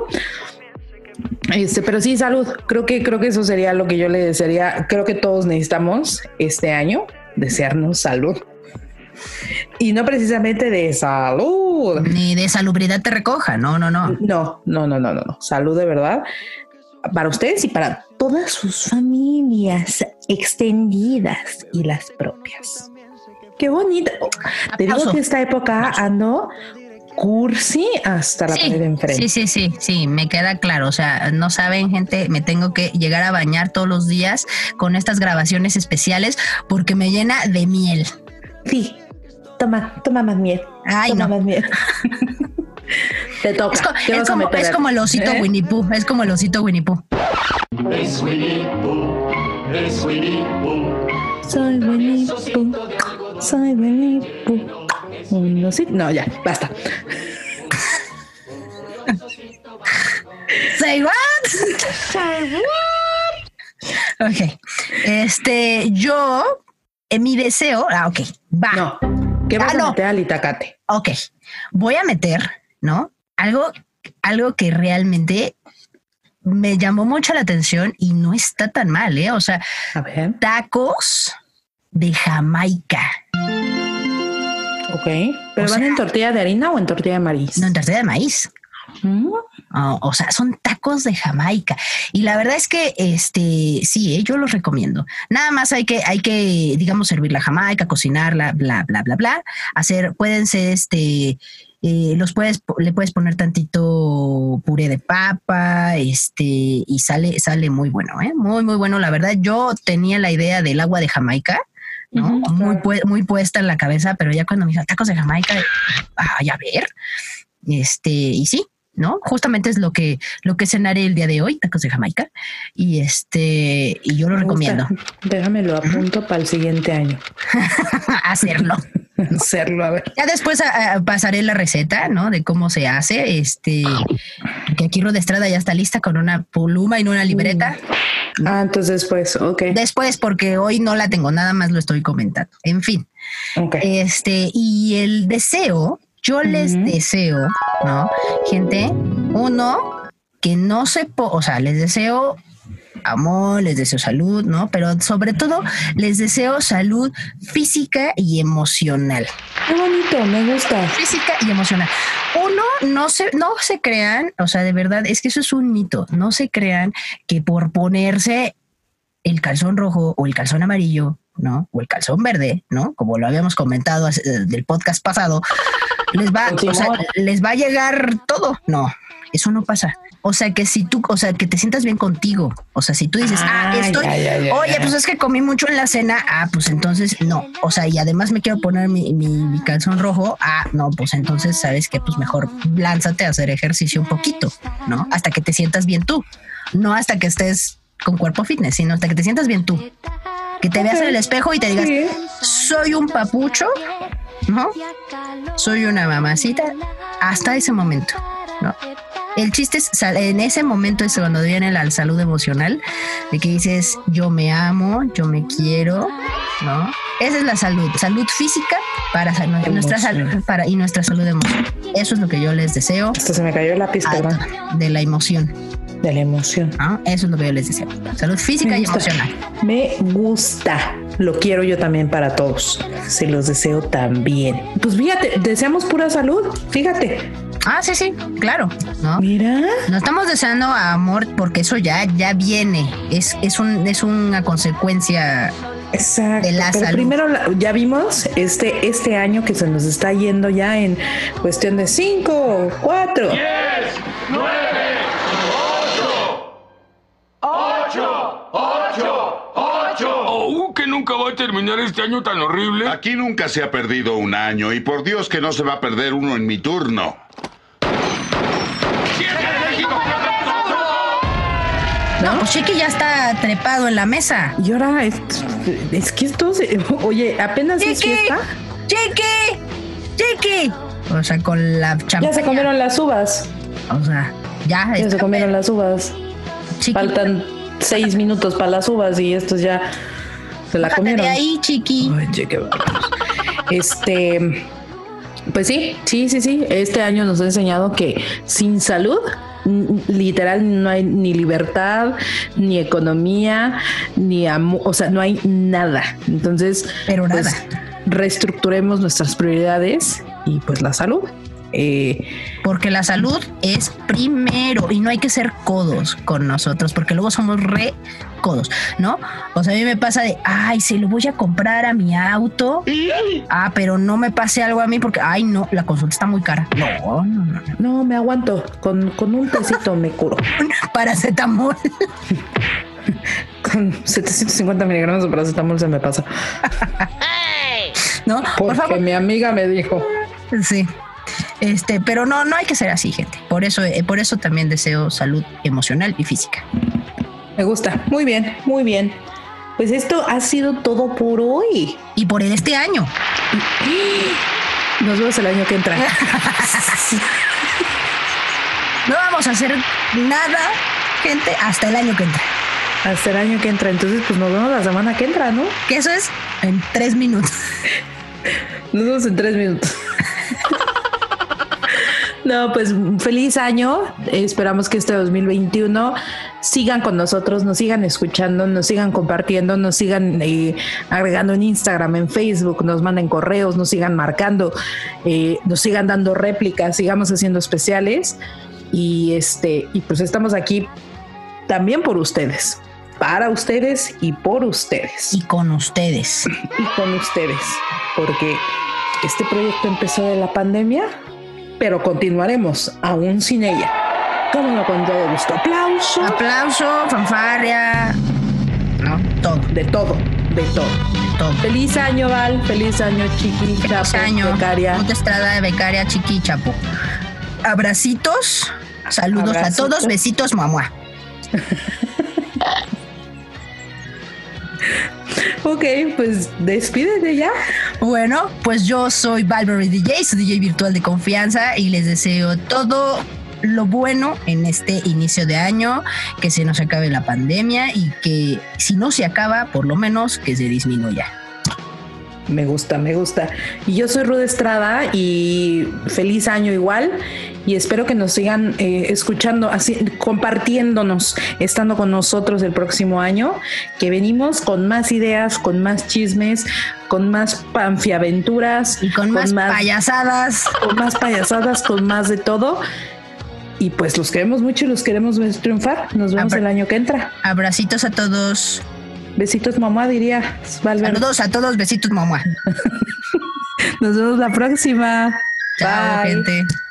Este, pero sí, salud. Creo que, creo que eso sería lo que yo le desearía. Creo que todos necesitamos este año desearnos salud. Y no precisamente de salud. Ni de salubridad te recoja. No, no, no. No, no, no, no, no, no. Salud de verdad. Para ustedes y para todas sus familias extendidas y las propias. Qué bonita. Te digo Aplauso. que esta época ando cursi hasta la Sí, pared de enfrente. sí, sí, sí, sí, me queda claro. O sea, no saben, gente, me tengo que llegar a bañar todos los días con estas grabaciones especiales porque me llena de miel. Sí, toma, toma más miel. Ay, toma no. más miel. Te toca. Es, co- ¿Qué es como, meter? es como el osito ¿Eh? Winnie Pooh, es como el osito Winnie Pooh. Es Winnie Pooh, es Winnie Pooh. Soy Winnie Pooh, soy Winnie Pooh. Un osito. No, ya, basta. Say what? Say what? Ok. Este, yo, en mi deseo, ah, ok, va. No. ¿Qué vas Ah, a meter al itacate? Ok, voy a meter, ¿no? Algo, algo que realmente me llamó mucho la atención y no está tan mal, ¿eh? O sea, tacos de Jamaica. Ok. ¿Pero O van sea- en tortilla de harina o en tortilla de maíz? No, en tortilla de maíz. O sea, son tacos de Jamaica. Y la verdad es que, este, sí, eh, yo los recomiendo. Nada más hay que, hay que, digamos, servir la Jamaica, cocinarla, bla, bla, bla, bla. Hacer, pueden ser, este, eh, los puedes, le puedes poner tantito puré de papa, este, y sale, sale muy bueno, ¿eh? Muy, muy bueno. La verdad, yo tenía la idea del agua de Jamaica. ¿no? muy, pu- muy puesta en la cabeza, pero ya cuando me dijo tacos de Jamaica, ay, a ver, este, y sí, ¿no? Justamente es lo que, lo que cenaré el día de hoy, tacos de Jamaica, y este, y yo lo Me gusta. recomiendo Déjame lo apunto para el siguiente año. hacerlo. Hacerlo, a ver. Ya después a- a- pasaré la receta, ¿no? De cómo se hace, este, que aquí Rod Estrada ya está lista con una pluma y una libreta. Ah, entonces pues, ok. Después, porque hoy no la tengo, nada más lo estoy comentando. En fin. Este, y el deseo, yo les deseo, ¿no? Gente, uno, que no se, o sea, les deseo amor, les deseo salud, ¿no? Pero sobre todo les deseo salud física y emocional. Qué bonito, me gusta. Física y emocional. Uno, no se, no se crean, o sea, de verdad, es que eso es un mito. No se crean que por ponerse el calzón rojo o el calzón amarillo, ¿no? O el calzón verde, ¿no? Como lo habíamos comentado del podcast pasado, les va, o sea, les va a llegar todo. No, eso no pasa. O sea, que si tú, o sea, que te sientas bien contigo. O sea, si tú dices, ah, Ah, estoy, ya, ya, ya, oye, pues es que comí mucho en la cena, ah, pues entonces no. O sea, y además me quiero poner mi, mi, mi calzón rojo, ah, no, pues entonces sabes que pues mejor lánzate a hacer ejercicio un poquito, ¿no? Hasta que te sientas bien tú. No hasta que estés con cuerpo fitness, sino hasta que te sientas bien tú. Que te veas en el espejo y te digas, soy un papucho, ¿no? Soy una mamacita, hasta ese momento, ¿no? El chiste es, en ese momento es cuando viene la salud emocional, de que dices, yo me amo, yo me quiero, ¿no? Esa es la salud, salud física para nuestra salud para, y nuestra salud emocional. Eso es lo que yo les deseo. Hasta se me cayó Ah, perdón. De la emoción. De la emoción. ¿no? Eso es lo que yo les deseo. Salud física Me y gusta. emocional. Me gusta. Lo quiero yo también para todos. Se los deseo también. Pues fíjate, deseamos pura salud. Fíjate. Ah, sí, sí, claro. ¿no? Mira. No estamos deseando amor porque eso ya, ya viene. Es, es, un, es una consecuencia Exacto. de la pero salud. primero ya vimos este, este año que se nos está yendo ya en cuestión de cinco, cuatro. ¡Ocho! ¡Ocho! ¡Ocho! Oh, que nunca va a terminar este año tan horrible. Aquí nunca se ha perdido un año y por Dios que no se va a perder uno en mi turno. No, pues Chiqui ya está trepado en la mesa. Y ahora es, es que esto se- oye, apenas es Chiqui, fiesta. Chiqui, Chiqui. O sea, con la champaña. Ya se comieron las uvas. O sea, ya. Ya se comieron las uvas. Faltan seis minutos para las uvas y estos ya se la Bájate comieron. de ahí, Chiqui. Este, pues sí, sí, sí, sí. Este año nos ha enseñado que sin salud, literal, no hay ni libertad, ni economía, ni amor, o sea, no hay nada. Entonces, Pero pues, nada. reestructuremos nuestras prioridades y pues la salud. Eh, Porque la salud es primero y no hay que ser codos con nosotros, porque luego somos re codos, ¿no? O sea, a mí me pasa de, ay, se lo voy a comprar a mi auto. Ah, pero no me pase algo a mí porque, ay, no, la consulta está muy cara. No, no, no. no, me aguanto. Con, con un tecito me curo. Paracetamol. Con 750 miligramos de paracetamol se me pasa. ¿No? Porque mi amiga me dijo. Sí. Este, pero no, no hay que ser así, gente. Por eso, eh, por eso también deseo salud emocional y física. Me gusta. Muy bien, muy bien. Pues esto ha sido todo por hoy. Y por este año. Nos vemos el año que entra. No vamos a hacer nada, gente, hasta el año que entra. Hasta el año que entra. Entonces, pues nos vemos la semana que entra, ¿no? Que eso es en tres minutos. Nos vemos en tres minutos. No, pues feliz año. Esperamos que este 2021 sigan con nosotros, nos sigan escuchando, nos sigan compartiendo, nos sigan eh, agregando en Instagram, en Facebook, nos manden correos, nos sigan marcando, eh, nos sigan dando réplicas, sigamos haciendo especiales. Y este y pues estamos aquí también por ustedes, para ustedes y por ustedes. Y con ustedes. Y con ustedes, porque este proyecto empezó de la pandemia, pero continuaremos aún sin ella. Como no con todo gusto. Aplauso. Aplauso, fanfarria. No, todo. De todo, de todo. todo. Feliz año, Val. Feliz año, Chiqui. Feliz Chapo, año. Becaria. Ruth Estrada, becaria, chiqui, chapo. Abracitos. Saludos a todos. Besitos, mamá. Ok, pues despídete ya. Bueno, pues yo soy Valverde DJ, su DJ virtual de confianza y les deseo todo lo bueno en este inicio de año, que se nos acabe la pandemia y que si no se acaba, por lo menos que se disminuya. Me gusta, me gusta. Y yo soy Ruth Estrada y feliz año igual. Y espero que nos sigan eh, escuchando, así, compartiéndonos, estando con nosotros el próximo año, que venimos con más ideas, con más chismes, con más panfiaventuras. Y con más payasadas. Con más payasadas, con más de todo. Y pues los queremos mucho y los queremos ver triunfar. Nos vemos Abra- el año que entra. Abracitos a todos. Besitos, mamá, diría. Valverde. Saludos a todos, besitos, mamá. Nos vemos la próxima. Chao, Bye. gente.